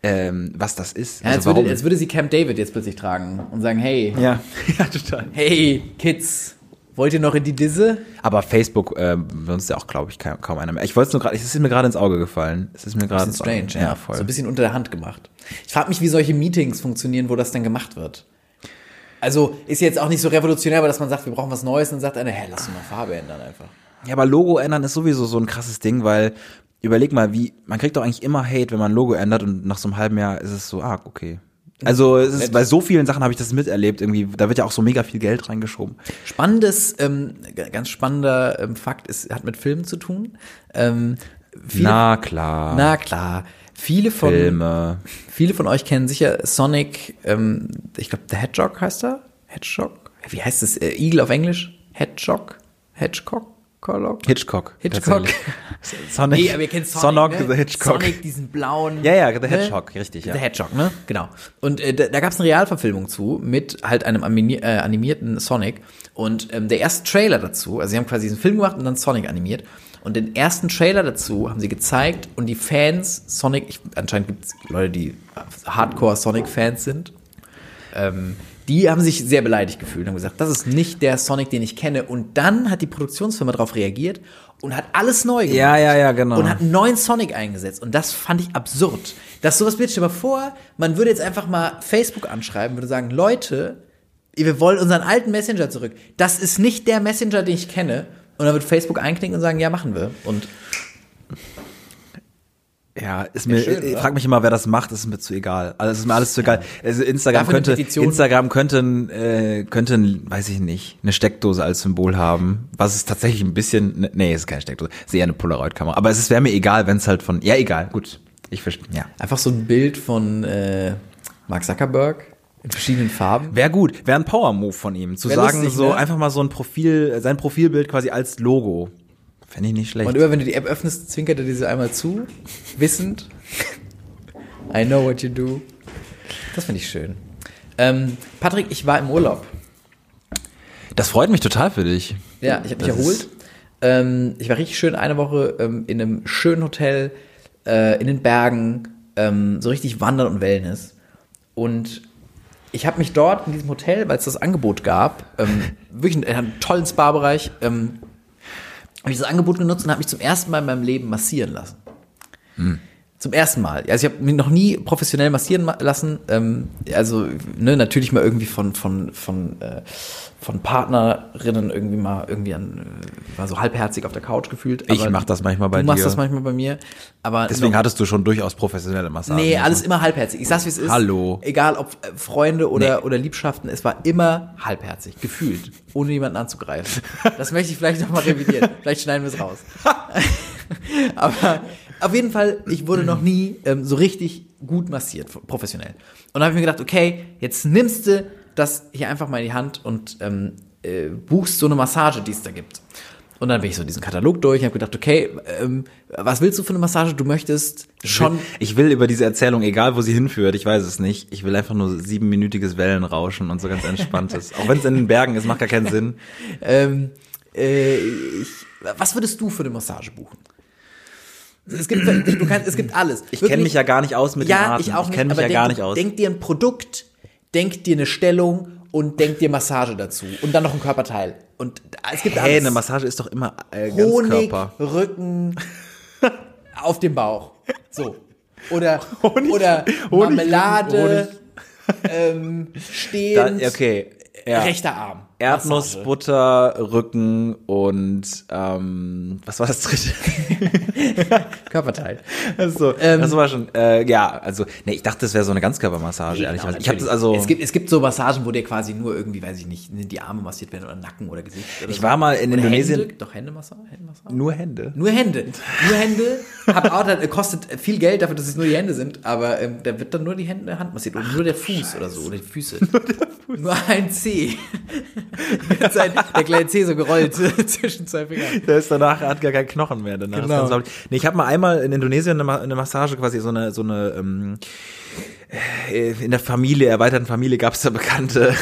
ähm, was das ist. ja, als, Also würde, warum? als würde sie Camp David jetzt plötzlich tragen und sagen, hey, ja, ja, total. hey, Kids, wollt ihr noch in die Disse? Aber Facebook äh, benutzt ja auch, glaube ich, kaum, kaum einer mehr. Ich wollte es nur gerade, es ist mir gerade ins Auge gefallen. Es ist mir gerade Auge- strange, ja. ja, voll. So ein bisschen unter der Hand gemacht. Ich frage mich, wie solche Meetings funktionieren, wo das dann gemacht wird. Also ist jetzt auch nicht so revolutionär, aber dass man sagt, wir brauchen was Neues, und dann sagt einer, hä, lass doch mal Farbe ändern einfach. Ja, aber Logo ändern ist sowieso so ein krasses Ding, weil überleg mal, wie man kriegt doch eigentlich immer Hate, wenn man ein Logo ändert und nach so einem halben Jahr ist es so, ah, okay. Also es ist, bei so vielen Sachen habe ich das miterlebt. Irgendwie, da wird ja auch so mega viel Geld reingeschoben. Spannendes, ähm, ganz spannender ähm, Fakt ist, hat mit Filmen zu tun. Ähm, viele, Na klar. na klar. Viele von, Filme. viele von euch kennen sicher Sonic, ähm, ich glaube, The Hedgehog heißt er? Hedgehog? Wie heißt es? Äh, Eagle auf Englisch? Hedgehog? Hedgehog? Hitchcock? Hitchcock. Sonic. Nee, aber ihr kennt Sonic, Sonic, ne? the Hitchcock. Sonic, diesen blauen. Ja, ja, The Hedgehog, richtig, ja. The Hedgehog, ne? Genau. Und äh, da, da gab es eine Realverfilmung zu mit halt einem animi äh, animierten Sonic. Und ähm, der erste Trailer dazu, also sie haben quasi diesen Film gemacht und dann Sonic animiert. Und den ersten Trailer dazu haben sie gezeigt und die Fans, Sonic, ich, anscheinend gibt es Leute, die Hardcore Sonic-Fans sind, ähm, die haben sich sehr beleidigt gefühlt und haben gesagt, das ist nicht der Sonic, den ich kenne. Und dann hat die Produktionsfirma darauf reagiert und hat alles neu gemacht. Ja, ja, ja, genau. Und hat einen neuen Sonic eingesetzt. Und das fand ich absurd. Dass sowas wird, stell mal vor, man würde jetzt einfach mal Facebook anschreiben, würde sagen, Leute, wir wollen unseren alten Messenger zurück. Das ist nicht der Messenger, den ich kenne. Und dann wird Facebook einknicken und sagen, ja, machen wir. Und Ja, ist mir, schön, ich oder? frag mich immer, wer das macht, ist mir zu egal. Also es ist mir alles zu egal. Also Instagram Dafür könnte. Instagram könnte, ein, äh, könnte, ein, weiß ich nicht, eine Steckdose als Symbol haben, was ist tatsächlich ein bisschen, ne- nee, es ist keine Steckdose, ist eher eine Polaroid-Kamera. Aber es wäre mir egal, wenn es halt von, ja, egal, gut, ich verstehe, ja. einfach so ein Bild von äh, Mark Zuckerberg in verschiedenen Farben. Wäre gut, wäre ein Power-Move von ihm, zu Wär sagen, lustig, so ne? einfach mal so ein Profil, sein Profilbild quasi als Logo. Fände ich nicht schlecht. Und immer wenn du die App öffnest, zwinkert er diese einmal zu, wissend. I know what you do. Das finde ich schön. Ähm, Patrick, ich war im Urlaub. das freut mich total für dich. Ja, ich habe mich Das erholt. Ähm, ich war richtig schön eine Woche ähm, in einem schönen Hotel äh, in den Bergen, ähm, so richtig Wandern und Wellness. Und ich habe mich dort in diesem Hotel, weil es das Angebot gab, ähm, wirklich einen, einen tollen Spa-Bereich, ähm, habe ich das Angebot genutzt und habe mich zum ersten Mal in meinem Leben massieren lassen. Zum ersten Mal. Also ich habe mich noch nie professionell massieren ma- lassen. Ähm, also ne, natürlich mal irgendwie von von von äh, von Partnerinnen irgendwie mal irgendwie an äh, war so halbherzig auf der Couch gefühlt. Ich mach das manchmal bei du machst dir. das manchmal bei mir. Aber Deswegen noch- hattest du schon durchaus professionelle Massagen. Nee, alles immer halbherzig. Ich sag's wie es ist. Hallo. Egal ob äh, Freunde oder, Nee. oder Liebschaften, es war immer halbherzig, gefühlt, ohne jemanden anzugreifen. Das möchte ich vielleicht nochmal revidieren. vielleicht schneiden wir es raus. Aber auf jeden Fall, ich wurde noch nie ähm, so richtig gut massiert, professionell. Und da habe ich mir gedacht, okay, jetzt nimmst du das hier einfach mal in die Hand und ähm, äh, buchst so eine Massage, die es da gibt. Und dann bin ich so diesen Katalog durch und habe gedacht, okay, ähm, was willst du für eine Massage? Du möchtest schon Ich will über diese Erzählung, egal wo sie hinführt, ich weiß es nicht. Ich will einfach nur siebenminütiges Wellenrauschen und so ganz entspanntes. Auch wenn es in den Bergen ist, macht gar keinen Sinn. Ähm, äh, ich, was würdest du für eine Massage buchen? Es gibt, du kannst, es gibt alles. Ich kenne mich ja gar nicht aus mit den ja, Arten. ich auch nicht. kenne mich aber ja denk, gar nicht aus. Denk dir ein Produkt, denk dir eine Stellung und denk dir Massage dazu und dann noch ein Körperteil. Und es gibt Hey, alles. eine Massage ist doch immer äh, Honig, Ganzkörper. Rücken, auf dem Bauch. So. Oder, Honig- oder Honig- Marmelade, ähm, Da, stehend, okay. Ja. rechter Arm. Erdnuss, Massage. Butter, Rücken und ähm, was war das dritte? Körperteil. Also, Ähm, das war schon, äh, ja, also, nee, ich dachte, das wäre so eine Ganzkörpermassage, ehrlicherweise. Ich habe das also, Es gibt, es gibt so Massagen, wo dir quasi nur irgendwie, weiß ich nicht, die Arme massiert werden oder Nacken oder Gesicht. Oder Ich so. war mal in oder Indonesien- Hände, doch Händemassage, Händemassage. nur Hände. Nur Hände. Nur Hände. Hab auch, das kostet viel Geld dafür, dass es nur die Hände sind, aber ähm, da wird dann nur die Hände, Hand massiert und nur der Fuß oder so, oder die Füße. Nur, ein Zeh. Sein, der kleine Zeh so gerollt zwischen zwei Fingern. Der ist danach, hat gar keinen Knochen mehr danach. Genau. nee, ich habe mal einmal in Indonesien eine, eine Massage, quasi so eine, so eine, ähm, äh, in der Familie, erweiterten Familie gab es da Bekannte.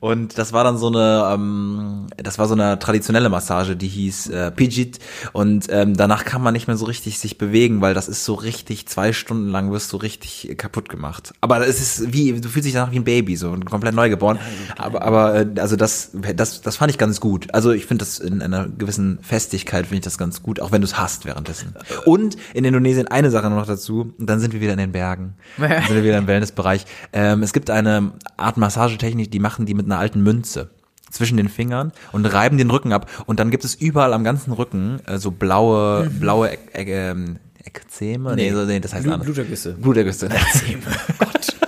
Und das war dann so eine, ähm, das war so eine traditionelle Massage, die hieß äh, Pijit. Und ähm, danach kann man nicht mehr so richtig sich bewegen, weil das ist so richtig, zwei Stunden lang wirst du richtig kaputt gemacht. Aber es ist wie, du fühlst dich danach wie ein Baby, so komplett neu geboren. Aber, aber äh, also das, das, das fand ich ganz gut. Also ich finde das in einer gewissen Festigkeit finde ich das ganz gut, auch wenn du es hast währenddessen. Und in Indonesien eine Sache noch dazu, und dann sind wir wieder in den Bergen. Sind wir wieder im Wellnessbereich. Ähm, es gibt eine Art Massagetechnik, die machen die mit einer alten Münze zwischen den Fingern und reiben den Rücken ab. Und dann gibt es überall am ganzen Rücken äh, so blaue, blaue Ek Ek ähm, Ekzeme? Nee, so, nee, das heißt Blut- anders. Blutergüsse. Blutergüsse. An-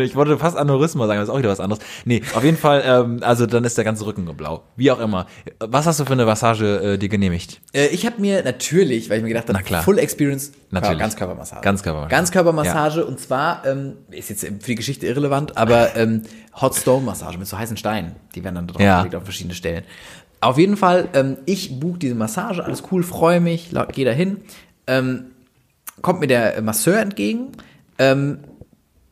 Ich wollte fast Aneurysma sagen, das ist auch wieder was anderes. Nee, auf jeden Fall, ähm, also dann ist der ganze Rücken blau. Wie auch immer. Was hast du für eine Massage äh, dir genehmigt? Äh, ich habe mir natürlich, weil ich mir gedacht habe. Full Experience, Natürlich. Ganzkörpermassage. Ganzkörpermassage. Ganzkörpermassage und zwar, ähm, ist jetzt für die Geschichte irrelevant, aber ähm, Hot Stone Massage mit so heißen Steinen. Die werden dann drauf Ja. gelegt auf verschiedene Stellen. Auf jeden Fall, ähm, ich buche diese Massage, alles cool, freue mich, gehe da hin. Ähm, kommt mir der Masseur entgegen ähm,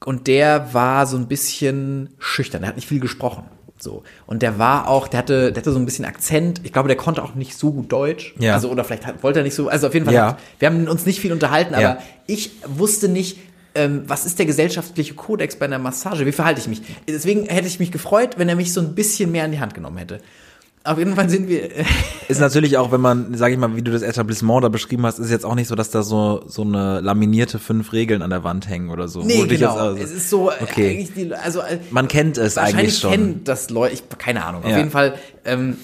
und der war so ein bisschen schüchtern, der hat nicht viel gesprochen. So. Und der war auch, der hatte, der hatte so ein bisschen Akzent. Ich glaube, der konnte auch nicht so gut Deutsch. Ja. Also, oder vielleicht hat, wollte er nicht so, also auf jeden Fall, Ja. hat, wir haben uns nicht viel unterhalten, aber Ja. ich wusste nicht, ähm, was ist der gesellschaftliche Kodex bei einer Massage? Wie verhalte ich mich? Deswegen hätte ich mich gefreut, wenn er mich so ein bisschen mehr in die Hand genommen hätte. Auf jeden Fall sind wir, Ist natürlich auch, wenn man, sag ich mal, wie du das Etablissement da beschrieben hast, ist jetzt auch nicht so, dass da so, so eine laminierte fünf Regeln an der Wand hängen oder so. nee, genau. also- es ist so, äh, Okay. eigentlich die, also, äh, Man kennt es eigentlich schon. kennen das Leute, ich, keine Ahnung. Auf Ja. jeden Fall, ähm,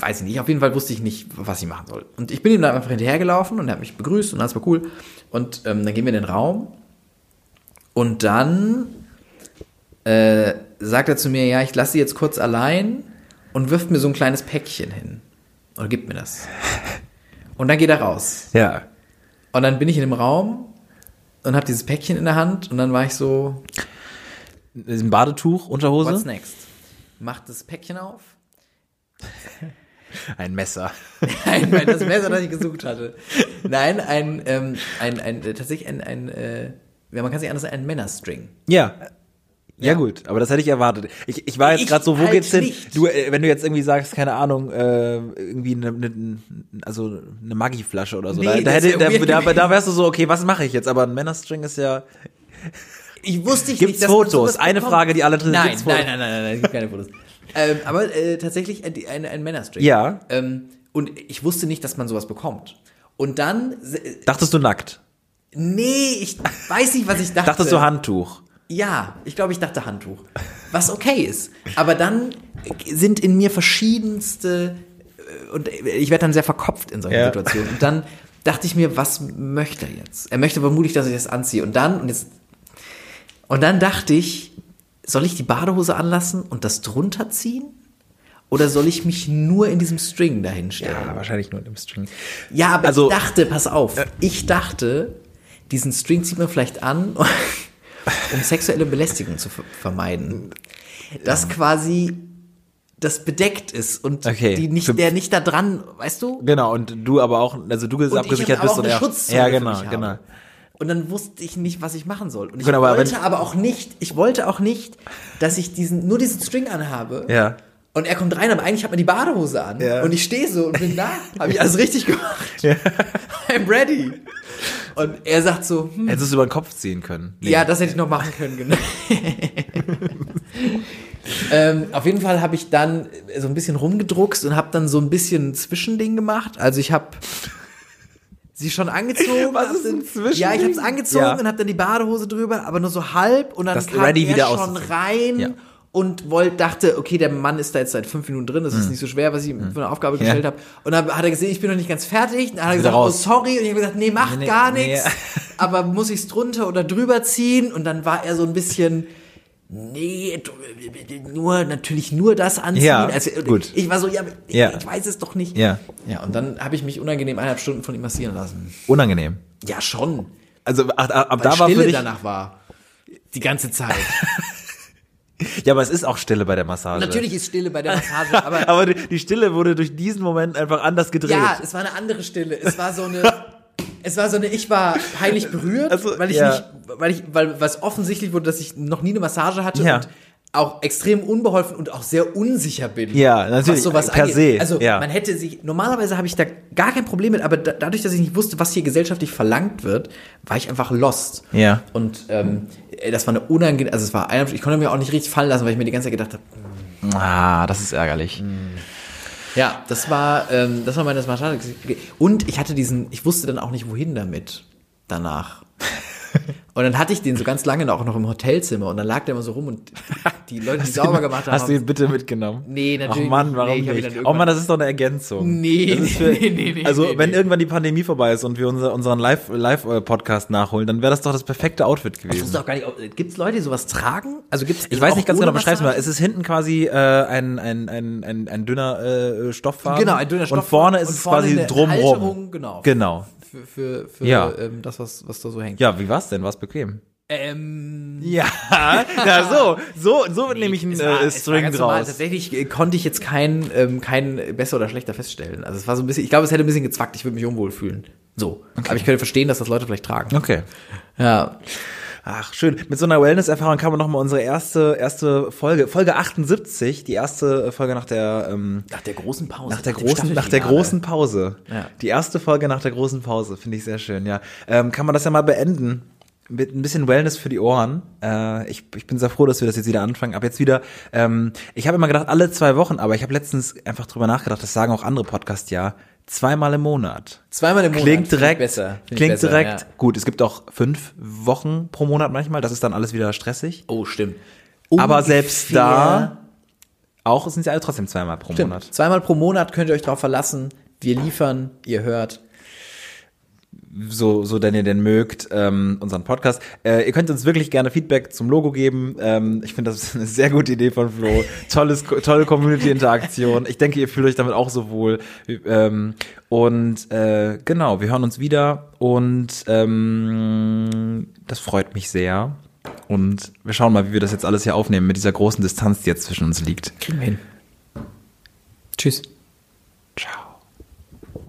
weiß ich nicht, auf jeden Fall wusste ich nicht, was ich machen soll. Und ich bin ihm dann einfach hinterhergelaufen und er hat mich begrüßt und alles war cool. Und ähm, dann gehen wir in den Raum und dann äh, sagt er zu mir, ja, ich lasse sie jetzt kurz allein und wirft mir so ein kleines Päckchen hin. Oder gibt mir das. Und dann geht er raus. Ja. Und dann bin ich in dem Raum und habe dieses Päckchen in der Hand und dann war ich so, Ein Badetuch, Unterhose? what's next? Macht das Päckchen auf. Ein Messer. Nein, nein, das Messer, das ich gesucht hatte. Nein, ein, ähm, ein, ein, äh, tatsächlich ein, ein, äh, ja, man kann sich anders sagen, ein Männerstring. Ja. Ja. Ja. gut, aber das hätte ich erwartet. Ich, ich war jetzt gerade so, wo halt geht's hin? nicht. Du, äh, wenn du jetzt irgendwie sagst, keine Ahnung, äh, irgendwie eine, eine also eine Maggi-Flasche oder so, Nee, da, da, hätte, da, da, da wärst du so, okay, was mache ich jetzt? Aber ein Männerstring ist ja. Ich wusste ich Gibt's nicht, man Fotos? Eine bekommt. Frage, die alle drin nein, gibt's nein, nein, nein, nein, nein, es gibt keine Fotos. ähm, aber äh, tatsächlich ein, ein, ein Männerstring. Ja. Ähm, und ich wusste nicht, dass man sowas bekommt. Und dann, Dachtest du nackt? nee, ich weiß nicht, was ich dachte. Dachtest du Handtuch? Ja, ich glaube, ich dachte Handtuch. Was okay ist. Aber dann sind in mir verschiedenste, äh, und ich werde dann sehr verkopft in solchen Ja. Situationen. Und dann dachte ich mir, was möchte er jetzt? Er möchte vermutlich, dass ich das anziehe. Und dann, und jetzt, und dann dachte ich, soll ich die Badehose anlassen und das drunter ziehen? Oder soll ich mich nur in diesem String dahinstellen? wahrscheinlich nur im String. Ja, aber Also- ich dachte, pass auf, ich dachte, diesen String zieht man vielleicht an, um sexuelle Belästigung zu ver- vermeiden. Das quasi das bedeckt ist und Okay. die nicht, der nicht da dran, weißt du? Genau, und du aber auch, also du Und abgesichert aber bist und Ja, für genau, genau. Und dann wusste ich nicht, was ich machen soll. Und ich aber wollte wenn- aber auch nicht, ich wollte auch nicht, dass ich diesen, nur diesen String anhabe. Ja. Und er kommt rein, aber eigentlich hat man die Badehose an. Ja. Und ich stehe so und bin da. Habe ich alles richtig gemacht. I'm ready. Und er sagt so, hm, Hättest du es über den Kopf ziehen können? Nee. ja, das hätte ich noch machen können, genau. ähm, auf jeden Fall habe ich dann so ein bisschen rumgedruckst und habe dann so ein bisschen ein Zwischending gemacht. Also ich habe sie schon angezogen. Was ist ein dann- Zwischending? Ja, ich habe es angezogen Ja. und habe dann die Badehose drüber, aber nur so halb und dann Das kam ready er wieder schon rein. Ja. Und wollte, dachte, okay, der Mann ist da jetzt seit fünf Minuten drin, das Hm. ist nicht so schwer, was ich ihm für eine Aufgabe gestellt habe. Und dann hat er gesehen, ich bin noch nicht ganz fertig. Dann hat er gesagt, raus. oh sorry. Und ich habe gesagt, nee, mach Nee, gar nee. nichts aber muss ich es drunter oder drüber ziehen? Und dann war er so ein bisschen, nee, nur, natürlich nur das anziehen. Ja, also, gut. Ich war so, ja, aber Ja. ich weiß es doch nicht. Ja. Ja, und dann habe ich mich unangenehm eineinhalb Stunden von ihm massieren lassen. Unangenehm. Ja, schon. Also ab, ab, ab Weil da war Stille für dich. danach war. Die ganze Zeit. Ja, aber es ist auch Stille bei der Massage. Natürlich ist Stille bei der Massage, aber aber die, Stille wurde durch diesen Moment einfach anders gedreht. ja, es war eine andere Stille. Es war so eine, es war so eine, ich war peinlich berührt, Also, weil ich ja. nicht, weil ich, weil was offensichtlich wurde, dass ich noch nie eine Massage hatte Ja. und auch extrem unbeholfen und auch sehr unsicher bin. Ja, natürlich, Was per angeht. se, Also ja. man hätte sich, normalerweise habe ich da gar kein Problem mit, aber da, dadurch, dass ich nicht wusste, was hier gesellschaftlich verlangt wird, war ich einfach lost. Ja. Und ähm, das war eine unangenehme, also es war ich konnte mir auch nicht richtig fallen lassen, weil ich mir die ganze Zeit gedacht habe, Ah, das ist ärgerlich. ja, das war, ähm, das war meine Massage. Und ich hatte diesen, ich wusste dann auch nicht, wohin damit danach. Und dann hatte ich den so ganz lange auch noch im Hotelzimmer und dann lag der immer so rum und die Leute, die sauber gemacht haben. Hast du ihn bitte mitgenommen? Nee, natürlich Ach Mann, warum Nee, nicht? Oh Mann, das ist doch eine Ergänzung. Nee, das ist für, nee, nee, nee, Also, nee, wenn nee. irgendwann die Pandemie vorbei ist und wir unser, unseren Live- Live-Podcast nachholen, dann wäre das doch das perfekte Outfit Ich wusste gewesen. doch gar nicht, gibt's Leute, die sowas tragen? Also gibt's Ich weiß nicht ganz genau, beschreib's mal. Massage? Es ist hinten quasi äh, ein, ein, ein, ein, ein dünner äh, Stofffaden. Genau, ein dünner Und Stofffaden vorne ist und es vorne quasi eine drumrum. Genau. Genau. Für, für, für Ja. ähm, das, was, was da so hängt. Ja, wie war's denn? War's bequem? Ähm, Ja, ja so, so, so wird nämlich ein war- äh, String ganz normal. draus. Tatsächlich äh, konnte ich jetzt kein, ähm, kein besser oder schlechter feststellen. Also es war so ein bisschen, ich glaube, es hätte ein bisschen gezwackt, ich würde mich unwohl fühlen. So. Aber ich könnte verstehen, dass das Leute vielleicht tragen. Okay. Ja. Ach, schön. Mit so einer Wellness-Erfahrung kann man noch mal unsere erste, erste Folge, Folge 78, die erste Folge nach der, ähm, Nach der großen Pause. nach der dem großen, nach der großen Pause. Ja. Die erste Folge nach der großen Pause, finde ich sehr schön, ja. Ähm, kann man das ja mal beenden. Mit ein bisschen Wellness für die Ohren. Äh, ich, ich bin sehr froh, dass wir das jetzt wieder anfangen. Ab jetzt wieder, ähm, ich habe immer gedacht, alle zwei Wochen, aber ich habe letztens einfach drüber nachgedacht, das sagen auch andere Podcasts ja, zweimal im Monat. Zweimal im Monat. Klingt direkt, besser. Klingt besser, direkt. ja. Gut, es gibt auch fünf Wochen pro Monat manchmal, das ist dann alles wieder stressig. Oh, stimmt. Aber selbst Ungefähr- da, auch sind sie alle trotzdem zweimal pro Stimmt. Monat. Zweimal pro Monat könnt ihr euch darauf verlassen. Wir liefern, ihr hört. So, so denn ihr denn mögt, ähm, unseren Podcast. Äh, ihr könnt uns wirklich gerne Feedback zum Logo geben. Ähm, ich finde, das ist eine sehr gute Idee von Flo. Tolles, tolle Community-Interaktion. Ich denke, ihr fühlt euch damit auch so wohl. Ähm, und äh, genau, wir hören uns wieder und ähm, das freut mich sehr. Und wir schauen mal, wie wir das jetzt alles hier aufnehmen mit dieser großen Distanz, die jetzt zwischen uns liegt. Kriegen wir hin. Tschüss. Ciao.